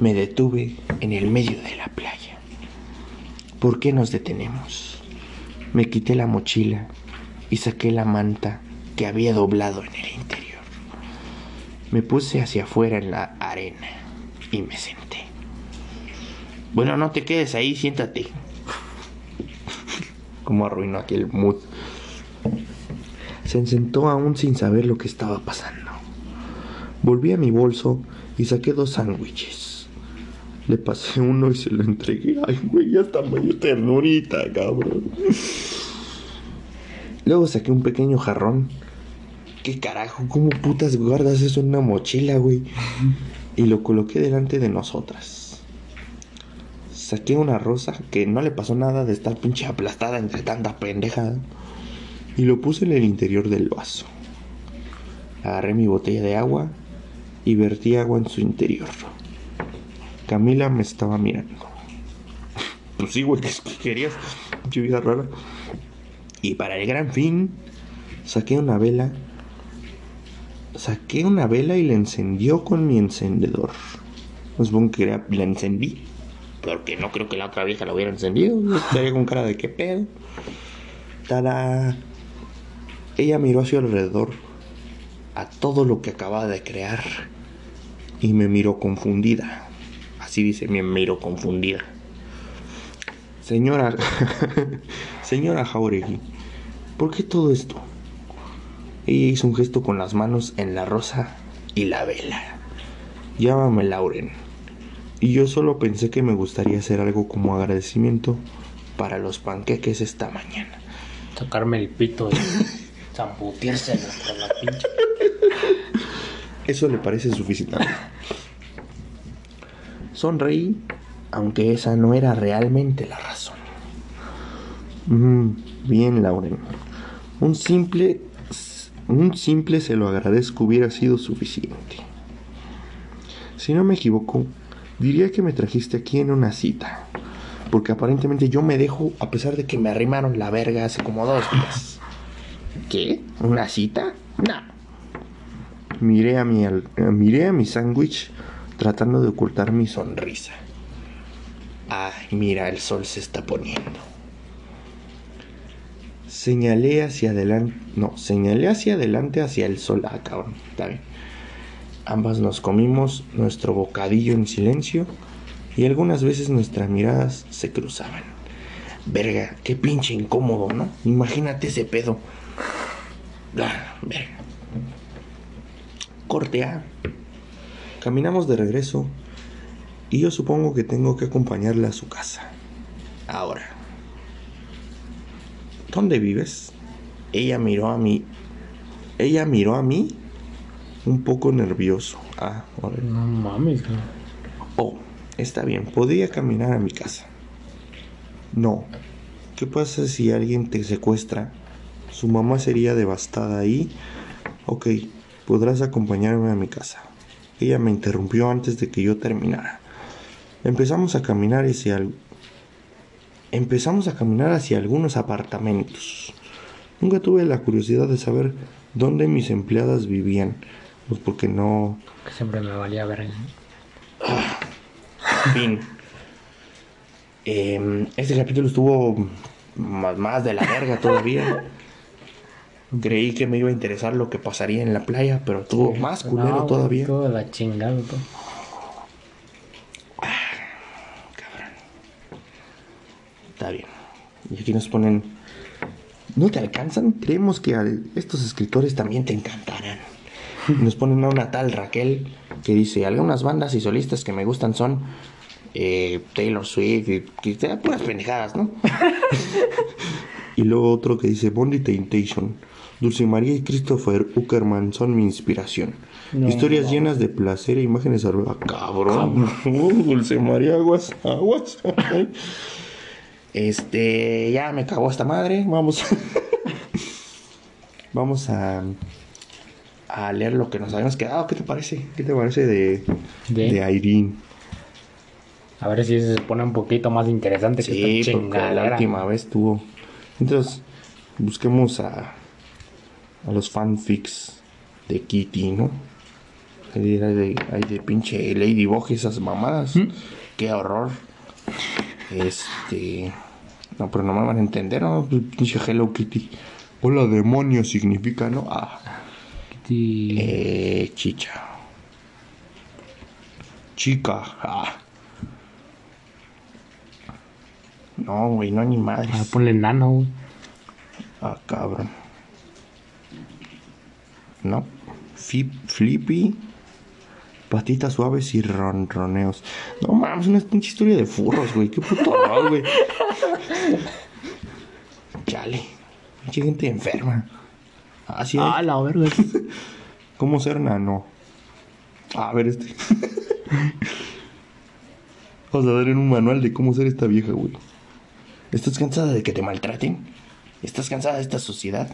Me detuve en el medio de la playa. ¿Por qué nos detenemos? Me quité la mochila y saqué la manta que había doblado en el interior. Me puse hacia afuera en la arena y me senté. Bueno, no te quedes ahí, siéntate. [LAUGHS] Como arruinó aquel mood. Se sentó aún sin saber lo que estaba pasando. Volví a mi bolso y saqué dos sándwiches. Le pasé uno y se lo entregué. Ay, güey, ya está medio ternurita, cabrón. Luego saqué un pequeño jarrón. ¿Qué carajo? ¿Cómo putas guardas eso en una mochila, güey? Y lo coloqué delante de nosotras. Saqué una rosa que no le pasó nada de estar pinche aplastada entre tanta pendejada. Y lo puse en el interior del vaso. Agarré mi botella de agua y vertí agua en su interior. Camila me estaba mirando. [LAUGHS] Pues sí, güey, ¿qué qué querías? Pinche vida rara. Y para el gran fin, saqué una vela. Saqué una vela y la encendió con mi encendedor. Supongo que era- la encendí. Porque no creo que la otra vieja la hubiera encendido. Estaría con cara de qué pedo. Tada. Ella miró hacia alrededor. A todo lo que acababa de crear. Y me miró confundida. Así dice, me miró confundida. Señora. [LAUGHS] Señora Jauregui. ¿Por qué todo esto? Ella hizo un gesto con las manos en la rosa y la vela. Llámame Lauren. Y yo solo pensé que me gustaría hacer algo como agradecimiento para los panqueques esta mañana. Sacarme el pito y [LAUGHS] zambutírselo con la pinche. Eso le parece suficiente. Sonreí, aunque esa no era realmente la razón. Mm, bien, Lauren. Un simple, un simple se lo agradezco hubiera sido suficiente. Si no me equivoco, diría que me trajiste aquí en una cita. Porque aparentemente yo me dejo a pesar de que me arrimaron la verga hace como dos días. ¿Qué? ¿Una cita? No. Miré a mi, eh, miré a mi sándwich tratando de ocultar mi sonrisa. Ay, mira, el sol se está poniendo. Señalé hacia adelante. No, señalé hacia adelante hacia el sol. Ah, cabrón, está bien. Ambas nos comimos nuestro bocadillo en silencio y algunas veces nuestras miradas se cruzaban. Verga, qué pinche incómodo, ¿no? Imagínate ese pedo. Ah, verga. Corte A. Caminamos de regreso y yo supongo que tengo que acompañarla a su casa. Ahora. ¿Dónde vives? Ella miró a mí. Ella miró a mí un poco nervioso. Ah, órale. No mames. Oh, está bien, podría caminar a mi casa. No. ¿Qué pasa si alguien te secuestra? Su mamá sería devastada ahí. Ok, podrás acompañarme a mi casa. Ella me interrumpió antes de que yo terminara. Empezamos a caminar hacia el- Empezamos a caminar hacia algunos apartamentos. Nunca tuve la curiosidad de saber dónde mis empleadas vivían. Pues porque no, Que siempre me valía ver. Fin. Eh, este capítulo estuvo más, más de la verga todavía. Creí que me iba a interesar lo que pasaría en la playa, pero estuvo más culero No, todavía. Todo la chingada, todo. Está bien. Y aquí nos ponen. ¿No te alcanzan? Creemos que a estos escritores también te encantarán. Y Nos ponen a una tal Raquel que dice: Algunas bandas y solistas que me gustan son eh, Taylor Swift y que sean puras pendejadas, ¿no? [LAUGHS] y luego otro que dice: Bondi Temptation. Dulce María y Christopher Uckerman son mi inspiración. No, Historias no. llenas de placer e imágenes arrugadas. Cabrón. Uh, [LAUGHS] Dulce María, aguas, aguas. Este, ya me cagó esta madre. Vamos. [LAUGHS] Vamos a a leer lo que nos habíamos quedado. ¿Qué te parece? ¿Qué te parece de ¿De? de Irene? A ver si se pone un poquito más interesante que esta porque la última vez tuvo. Entonces, busquemos a a los fanfics de Kitty, ¿no? Hay de, hay de, pinche Ladybug esas mamadas. ¿Mm? Qué horror. Este. No, pero no me van a entender, ¿no? Pinche Hello Kitty. Hola, demonio significa, ¿no? Ah. Sí. Eh, chicha. Chica. Ah. No, güey, no ni madres. Ah, ponle nano, güey. Ah, cabrón. No. Fi- flippy. Patitas suaves y ronroneos. No mames, una pinche historia de furros, güey. Qué puto horror, güey. Chale. Pinche gente enferma. Así es. Ah, la verga. [LAUGHS] ¿Cómo ser nano? A ver este. [LAUGHS] Vamos a dar en un manual de cómo ser esta vieja, güey. ¿Estás cansada de que te maltraten? ¿Estás cansada de esta sociedad?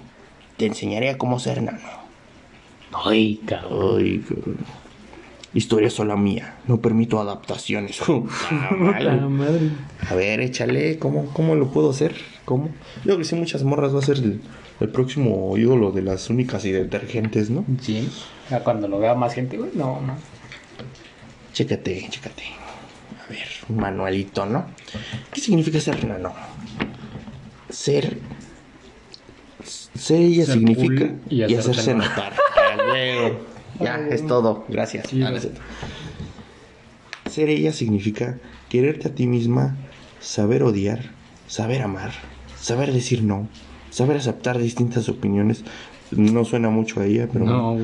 Te enseñaré a cómo ser nano. Ay, cabrón. Ay, cabrón. Historia sola mía. No permito adaptaciones. [LAUGHS] Ah, madre. A ver, échale. ¿Cómo, ¿Cómo lo puedo hacer? ¿Cómo? Yo creo que sí, muchas morras va a ser el, el próximo ídolo de las únicas y detergentes, ¿no? Sí. Ya cuando lo vea más gente, güey, no, no. Chécate, chécate. A ver, un manualito, ¿no? ¿Qué significa ser nano? Ser. Ser ella Ser significa y hacerse notar. [LAUGHS] ya, es todo. Gracias. Sí, Ah, no es cierto. Ser ella significa quererte a ti misma, saber odiar, saber amar, saber decir no, saber aceptar distintas opiniones. No suena mucho a ella, pero No.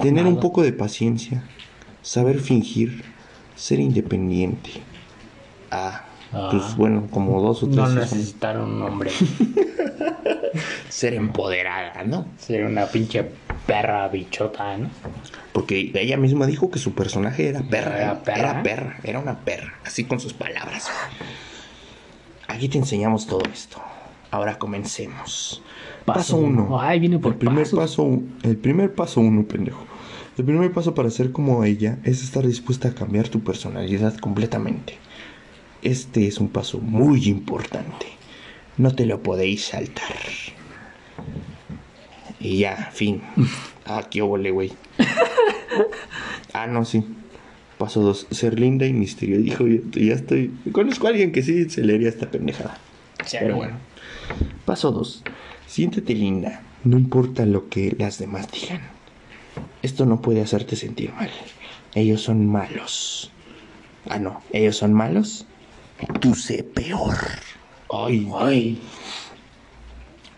Tener un poco de paciencia, saber fingir, ser independiente. Ah, Ah. pues bueno, como dos o tres. No necesitaron un hombre. [LAUGHS] Ser empoderada, ¿no? Ser una pinche perra bichota, ¿no? Porque ella misma dijo que su personaje era perra. Era ¿eh? perra. Era perra, era una perra, así con sus palabras. Aquí te enseñamos todo esto. Ahora comencemos. Paso Paso uno. uno. Ay, viene por el primer pasos. paso, el primer paso uno, pendejo. El primer paso para ser como ella es estar dispuesta a cambiar tu personalidad completamente. Este es un paso muy importante. No te lo podéis saltar. Y ya, fin. [LAUGHS] Ah, qué ole, güey. Ah, no, sí. Paso dos. Ser linda y misteriosa. Hijo, ya, ya estoy. Conozco a alguien que sí se leería esta pendejada. Pero bueno. Paso dos. Siéntete linda. No importa lo que las demás digan. Esto no puede hacerte sentir mal. Ellos son malos. Ah, no. Ellos son malos. Tú sé peor. Ay, Ay.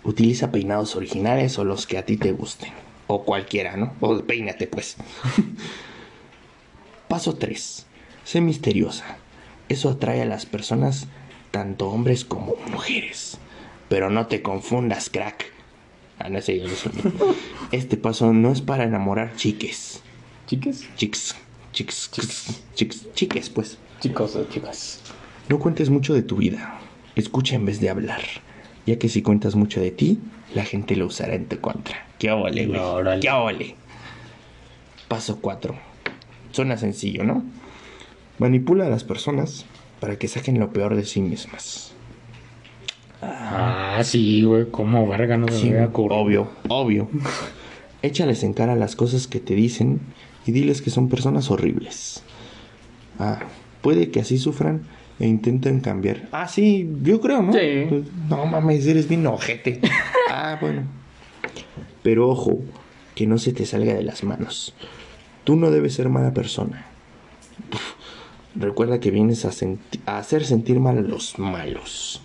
Utiliza peinados originales o los que a ti te gusten. O cualquiera, ¿no? O peínate, pues. [LAUGHS] Paso 3. Sé misteriosa. Eso atrae a las personas, tanto hombres como mujeres. Pero no te confundas, crack. Ah, no sé, yo sé. Este paso no es para enamorar chiques. ¿Chiques? Chics. Chics. Chics. Chiques, pues. Chicos o chicas. No cuentes mucho de tu vida. Escucha en vez de hablar. Ya que si cuentas mucho de ti, la gente lo usará en tu contra. ¡Qué ole, güey! ¡Qué ole! Paso 4. Suena sencillo, ¿no? Manipula a las personas para que saquen lo peor de sí mismas. Ah, sí, güey. ¿Cómo verga no Sí, me obvio, obvio. [LAUGHS] Échales en cara las cosas que te dicen y diles que son personas horribles. Ah, puede que así sufran e intenten cambiar. Ah, sí, yo creo, ¿no? Sí. Pues, No mames, eres bien ojete. [LAUGHS] ah, bueno. Pero ojo, que no se te salga de las manos. Tú no debes ser mala persona. Recuerda que vienes a, senti- a hacer sentir mal a los malos.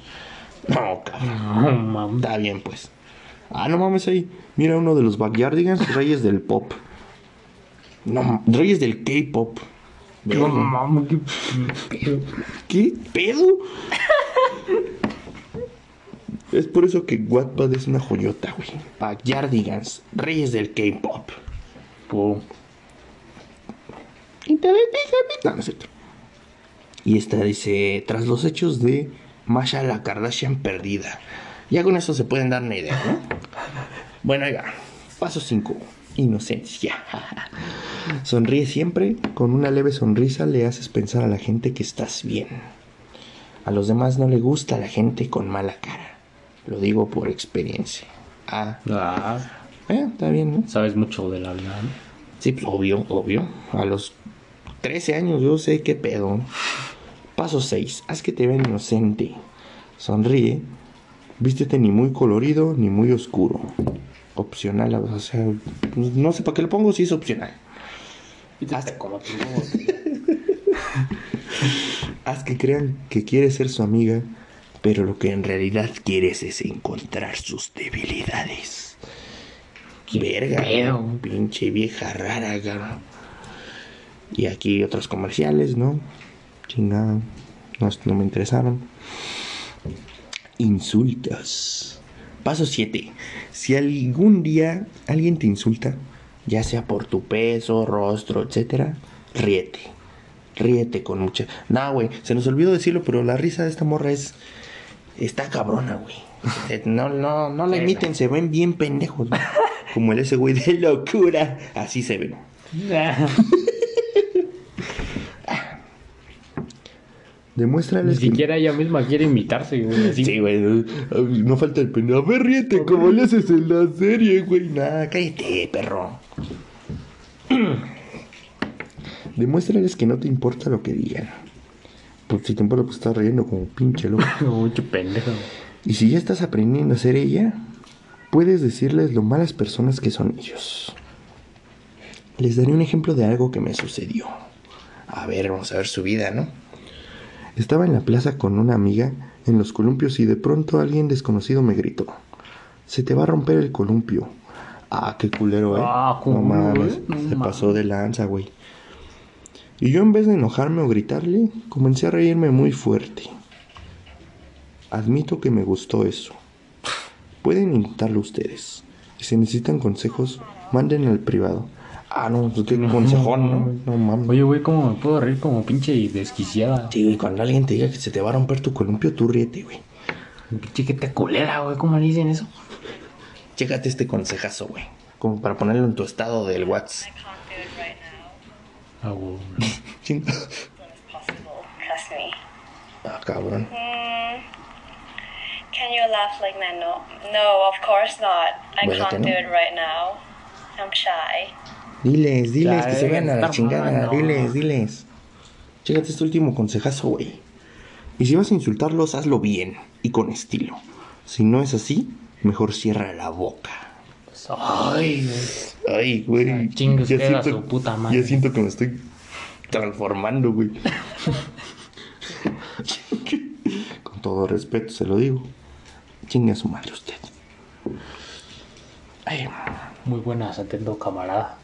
No, cabrón. [LAUGHS] No, mames. Está bien, pues. Ah, no mames ahí. Mira uno de los Backyardigans, reyes del pop. No, reyes del K-pop. No Verga. mames, qué pedo. ¿Qué pedo? es por eso que Wattpad es una joyota, güey. Backyardigans, reyes del K-pop. Pum. No, no es cierto. Y esta dice, tras los hechos de Masha la Kardashian perdida. Ya con eso se pueden dar una idea, ¿no? Bueno, oiga, paso 5. Inocencia. Sonríe siempre, con una leve sonrisa le haces pensar a la gente que estás bien. A los demás no le gusta la gente con mala cara. Lo digo por experiencia. Ah, Ah, eh, está bien, ¿no? sabes mucho de la vida, ¿no? Sí, pues, obvio, obvio. A los 13 años yo sé qué pedo. Paso 6. Haz que te vean inocente. Sonríe. Vístete ni muy colorido ni muy oscuro. Opcional, o sea, pues, no sé para qué lo pongo si es opcional. Hasta como. [LAUGHS] Haz que crean que quieres ser su amiga, pero lo que en realidad quieres es encontrar sus debilidades. Verga, pedo? pinche vieja rara. Y aquí otros comerciales, ¿no? Chingada, no, no me interesaron. Insultos. Paso 7. Si algún día alguien te insulta, ya sea por tu peso, rostro, etcétera, ríete. Ríete con mucha. Nah, güey, se nos olvidó decirlo, pero la risa de esta morra es. Está cabrona, güey. Eh, No, no, no la imiten, se ven bien pendejos, güey. Como el ese güey de locura. Así se ven. [LAUGHS] Ni Demuéstrales que. siquiera ella misma quiere imitarse, güey. así. Sí, güey. No falta el pendejo. A ver, ríete, como le haces en la serie, güey. Nah, cállate, perro. [CLEARS THROAT] Demuéstrales que no te importa lo que digan. Pues si te importa, pues estás riendo como pinche loco. [LAUGHS] Mucho pendejo. Y si ya estás aprendiendo a ser ella, puedes decirles lo malas personas que son ellos. Les daré un ejemplo de algo que me sucedió. A ver, vamos a ver su vida, ¿no? Estaba en la plaza con una amiga en los columpios y de pronto alguien desconocido me gritó. Se te va a romper el columpio. Ah, qué culero, eh. Ah, no ¿cómo, mames, se pasó de lanza, güey. Y yo en vez de enojarme o gritarle, comencé a reírme muy fuerte. Admito que me gustó eso. Pueden intentarlo ustedes. Y si necesitan consejos, manden al privado. Ah, no, pues qué consejón, ¿no? No mames. Oye, güey, ¿cómo me puedo reír como pinche y desquiciada? Sí, güey, cuando alguien te diga que se te va a romper tu columpio, tú ríete, güey. Pinche que te culera, güey. ¿Cómo le dicen eso? Chécate este consejazo, güey. Como para ponerlo en tu estado del WhatsApp. can't do it right now, Ah, güey. Ching- but it's possible. Trust me. Ah, cabrón. Can your laugh like men. No, no, of course not. I can't no. do it right now. I'm shy. Diles, diles Ya, que se vean a la chingada. Diles, diles. Chécate este último consejazo, güey. Y si vas a insultarlos, hazlo bien y con estilo. Si no es así, mejor cierra la boca. Ay, güey. Ay, güey. Ah, chingue usted a su puta madre. Ya siento que me estoy transformando, güey. [LAUGHS] Con todo respeto se lo digo. Chingue a su madre usted. Ay, Muy buenas, atento camarada.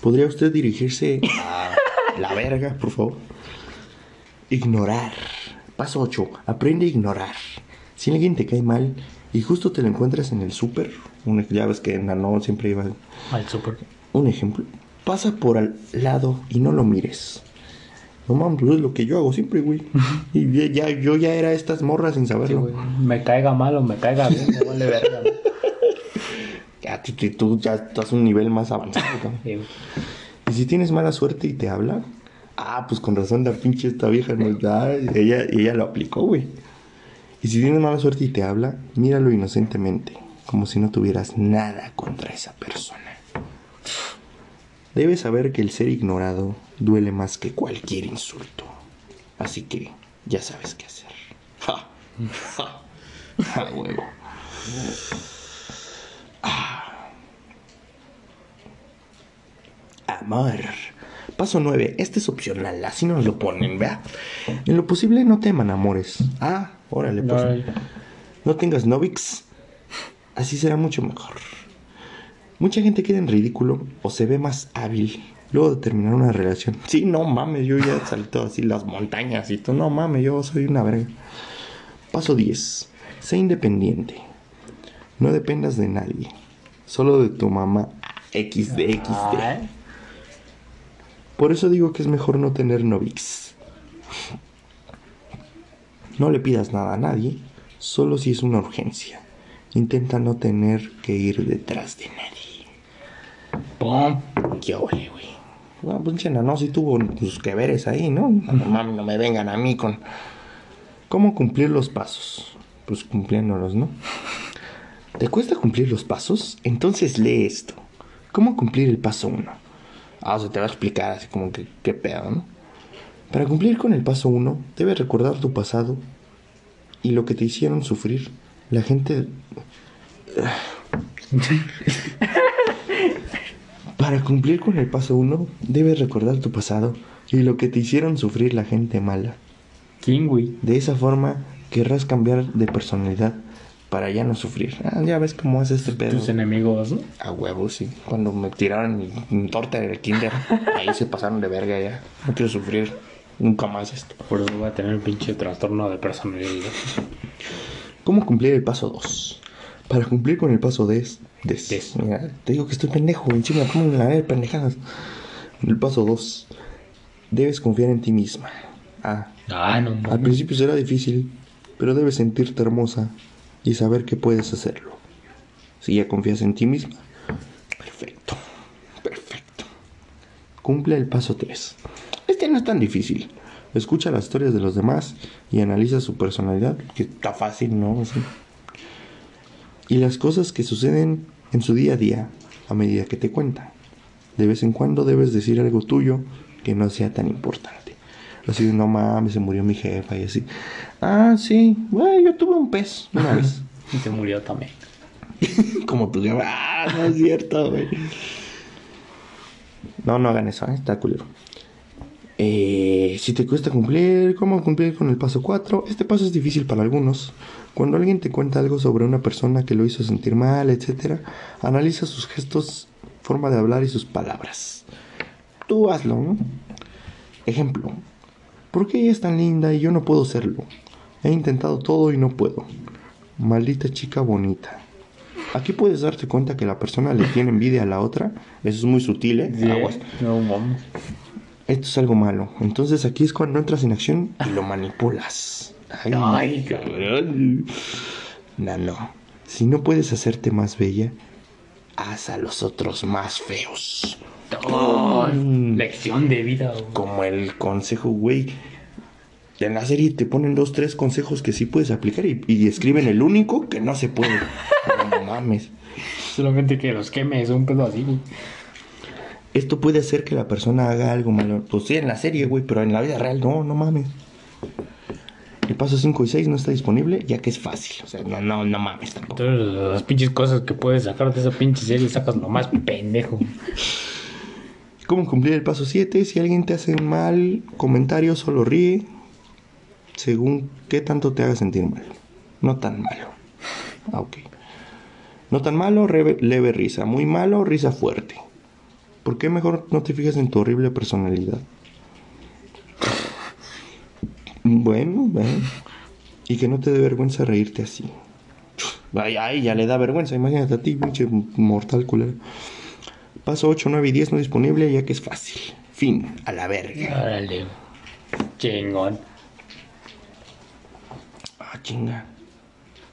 ¿Podría usted dirigirse a la verga, por favor? Ignorar. Paso 8. Aprende a ignorar. Si alguien te cae mal y justo te lo encuentras en el súper, ya ves que en Nano siempre iba Al super. Un ejemplo. Pasa por al lado y no lo mires. No mames, pues es lo que yo hago siempre, güey. Y ya, yo ya era estas morras sin Sí, saberlo. güey. Me caiga mal o me caiga bien, me vale verga. Ya, tú, ya estás un nivel más avanzado. cabrón. Y si tienes mala suerte y te habla, ah, pues con razón la pinche esta vieja nos da. Ella, ella lo aplicó, güey. Y si tienes mala suerte y te habla, míralo inocentemente, como si no tuvieras nada contra esa persona. Debes saber que el ser ignorado duele más que cualquier insulto. Así que ya sabes qué hacer. Ja. Ja. Ja, huevo. Amor. Paso 9. Este es opcional, así nos lo ponen, ¿vea? En lo posible no teman amores. Ah, órale, pues. Ay, No tengas novix. Así será mucho mejor. Mucha gente queda en ridículo o se ve más hábil luego de terminar una relación. Sí, no mames, yo ya salto así las montañas y tú, no mames, yo soy una verga. Paso 10. Sé independiente. No dependas de nadie. Solo de tu mamá XD XD. ay. Por eso digo que es mejor no tener novix. No le pidas nada a nadie, solo si es una urgencia. Intenta no tener que ir detrás de nadie. Pum. Qué ole, güey. Bueno, pinche no, si tuvo sus que veres ahí, ¿no? No, mami, no me vengan a mí con... ¿Cómo cumplir los pasos? Pues cumpliéndolos, ¿no? ¿Te cuesta cumplir los pasos? Entonces lee esto. ¿Cómo cumplir el paso 1? Ah, o sea, te va a explicar así como que qué pedo, ¿no? Para cumplir con el paso 1, debes recordar tu pasado y lo que te hicieron sufrir. La gente... [SIGHS] Para cumplir con el paso 1, debes recordar tu pasado y lo que te hicieron sufrir la gente mala. ¿Quién, güey? De esa forma querrás cambiar de personalidad para ya no sufrir. Ah, ya ves cómo es este pedo. Tus enemigos, ¿no? A huevo, sí. Cuando me tiraron mi, torta en el kinder, [LAUGHS] ahí se pasaron de verga ya. No quiero sufrir nunca más esto. Por eso voy a tener un pinche trastorno de personalidad. ¿Cómo cumplir el paso 2? Para cumplir con el paso des, des, Des. Mira, te digo que estoy pendejo, encima me pongo en la de pendejadas. El paso 2. Debes confiar en ti misma. Ah, Ah, no al mames. principio será difícil, pero debes sentirte hermosa y saber que puedes hacerlo. Si ya confías en ti misma, perfecto, perfecto. Cumple el paso 3. Este no es tan difícil. Escucha las historias de los demás y analiza su personalidad, que está fácil, ¿no? Y las cosas que suceden en su día a día a medida que te cuentan. De vez en cuando debes decir algo tuyo que no sea tan importante. Así no mames, se murió mi jefa y así. Ah, sí, güey, yo tuve un pez una vez. [LAUGHS] Y se murió también. [LAUGHS] Como tu jefa. Ah, no es cierto, güey. No, no hagan eso, ¿eh? está culero. Eh, si te cuesta cumplir, ¿cómo cumplir con el paso 4? Este paso es difícil para algunos. Cuando alguien te cuenta algo sobre una persona que lo hizo sentir mal, etc., analiza sus gestos, forma de hablar y sus palabras. Tú hazlo, ¿no? Ejemplo. ¿Por qué ella es tan linda y yo no puedo serlo? He intentado todo y no puedo. Maldita chica bonita. Aquí puedes darte cuenta que la persona le tiene envidia a la otra. Eso es muy sutil, ¿eh? Aguas. No mames. Esto es algo malo. Entonces aquí es cuando entras en acción y lo manipulas. Ay, Ay, cabrón. No, no. Si no puedes hacerte más bella, haz a los otros más feos. Oh, Mm. lección de vida, güey. Como el consejo, güey. En la serie te ponen dos, tres consejos que sí puedes aplicar y, y escriben el único que no se puede. No mames. Solamente que los quemes, un pedo así, güey. Esto puede hacer que la persona haga algo malo. Pues sí, en la serie, güey, pero en la vida real no, no mames. El paso 5 y 6 no está disponible, ya que es fácil. O sea, no, no, no mames tampoco. Entonces, las pinches cosas que puedes sacar de esa pinche serie sacas lo más pendejo. ¿Cómo cumplir el paso 7? Si alguien te hace mal comentario, solo ríe. Según qué tanto te haga sentir mal. No tan malo. Ah, ok. No tan malo, reve- leve risa. Muy malo, risa fuerte. ¿Por qué mejor no te fijas en tu horrible personalidad? Bueno, bueno. Y que no te dé vergüenza reírte así. Ay, ay, ya le da vergüenza. Imagínate a ti, pinche mortal culero. Paso 8, 9 y 10 no disponible ya que es fácil. Fin, a la verga. Órale. Chingón. Ah, chinga.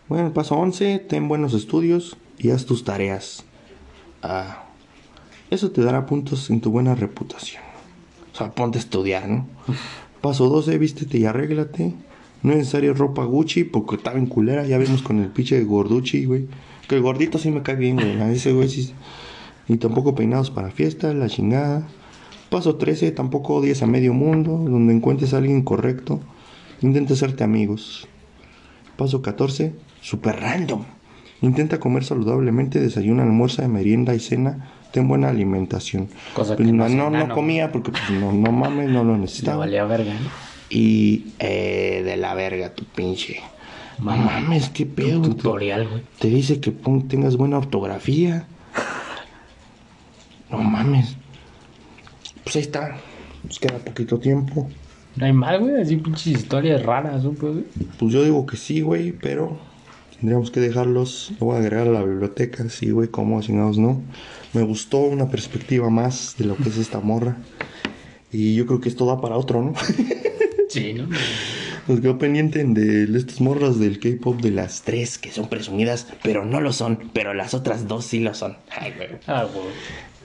Bueno, paso 11, ten buenos estudios y haz tus tareas. Ah, eso te dará puntos en tu buena reputación. O sea, ponte a estudiar, ¿no? Paso 12, vístete y arréglate. No es necesario ropa Gucci porque está bien culera. Ya vimos con el pinche Gorducci, güey. Que el gordito sí me cae bien, güey. A ese güey sí. Ni tampoco peinados para fiesta, la chingada. Paso 13, tampoco odies a medio mundo. Donde encuentres a alguien correcto, intenta hacerte amigos. Paso 14, super random. Intenta comer saludablemente, desayuna, almuerza, merienda y cena. Ten buena alimentación. Cosa que Pues, no no, no, comía porque pues, no, no mames, no lo [LAUGHS] necesitaba. valía verga, ¿no? Y eh, de la verga, tu pinche. No mames, qué pedo. Tutorial, güey. te dice que pon- tengas buena ortografía. No mames. Pues ahí está. Nos queda poquito tiempo. No hay más, güey. Así pinches historias raras, ¿no? Pues. Pues yo digo que sí, güey, pero tendríamos que dejarlos. Lo voy a agregar a la biblioteca, sí, güey, como chingados no. Me gustó una perspectiva más de lo que es esta morra. Y yo creo que esto da para otro, ¿no? [LAUGHS] Sí, ¿no? Nos quedó pendiente de estas morras del K-pop de las tres que son presumidas, pero no lo son, pero las otras dos sí lo son. Ay, güey. Ah, güey.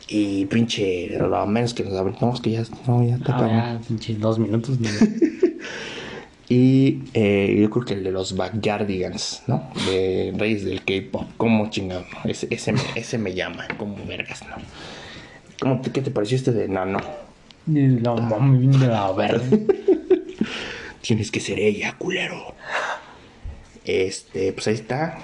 Y pinche, lo menos que nos aventamos que ya, no, ya está Ah, ya, pinches dos minutos. ¿no? [LAUGHS] Y eh, yo creo que el de los Backyardigans, ¿no? De Reyes del K-pop. ¿Cómo chingado? Ese, ese, me, ese me llama, como vergas, ¿no? ¿Cómo te, ¿Qué te pareció este de Nano? No mames, viene de la verga. [LAUGHS] Tienes que ser ella, culero. Este, pues ahí está.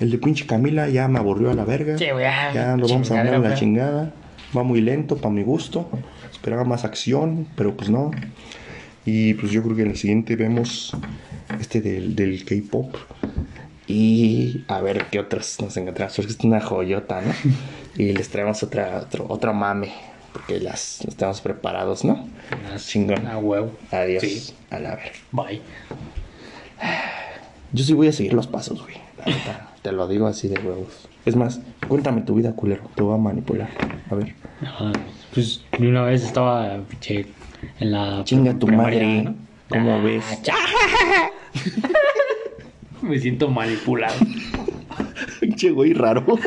El de pinche Camila ya me aburrió a la verga. Sí, ya, lo vamos a mandar a la chingada. Va muy lento para mi gusto. Esperaba más acción, pero pues no. Y pues yo creo que en el siguiente vemos este del, del K-pop. Y a ver qué otras nos encontramos. Porque es una joyota, ¿no? Y les traemos otra, otro, otro mame. Porque las, las tenemos preparados, ¿no? Chingón. Huevo. Adiós. Sí. A la ver. Bye. Yo sí voy a seguir los pasos, güey. La neta, te lo digo así de huevos. Es más, cuéntame tu vida, culero. Te voy a manipular. A ver. Ajá. Pues una vez estaba pinche en la. Chinga tu madre. ¿no? ¿Cómo Ah, ves? [LAUGHS] Me siento manipulado. Pinche güey raro. [LAUGHS]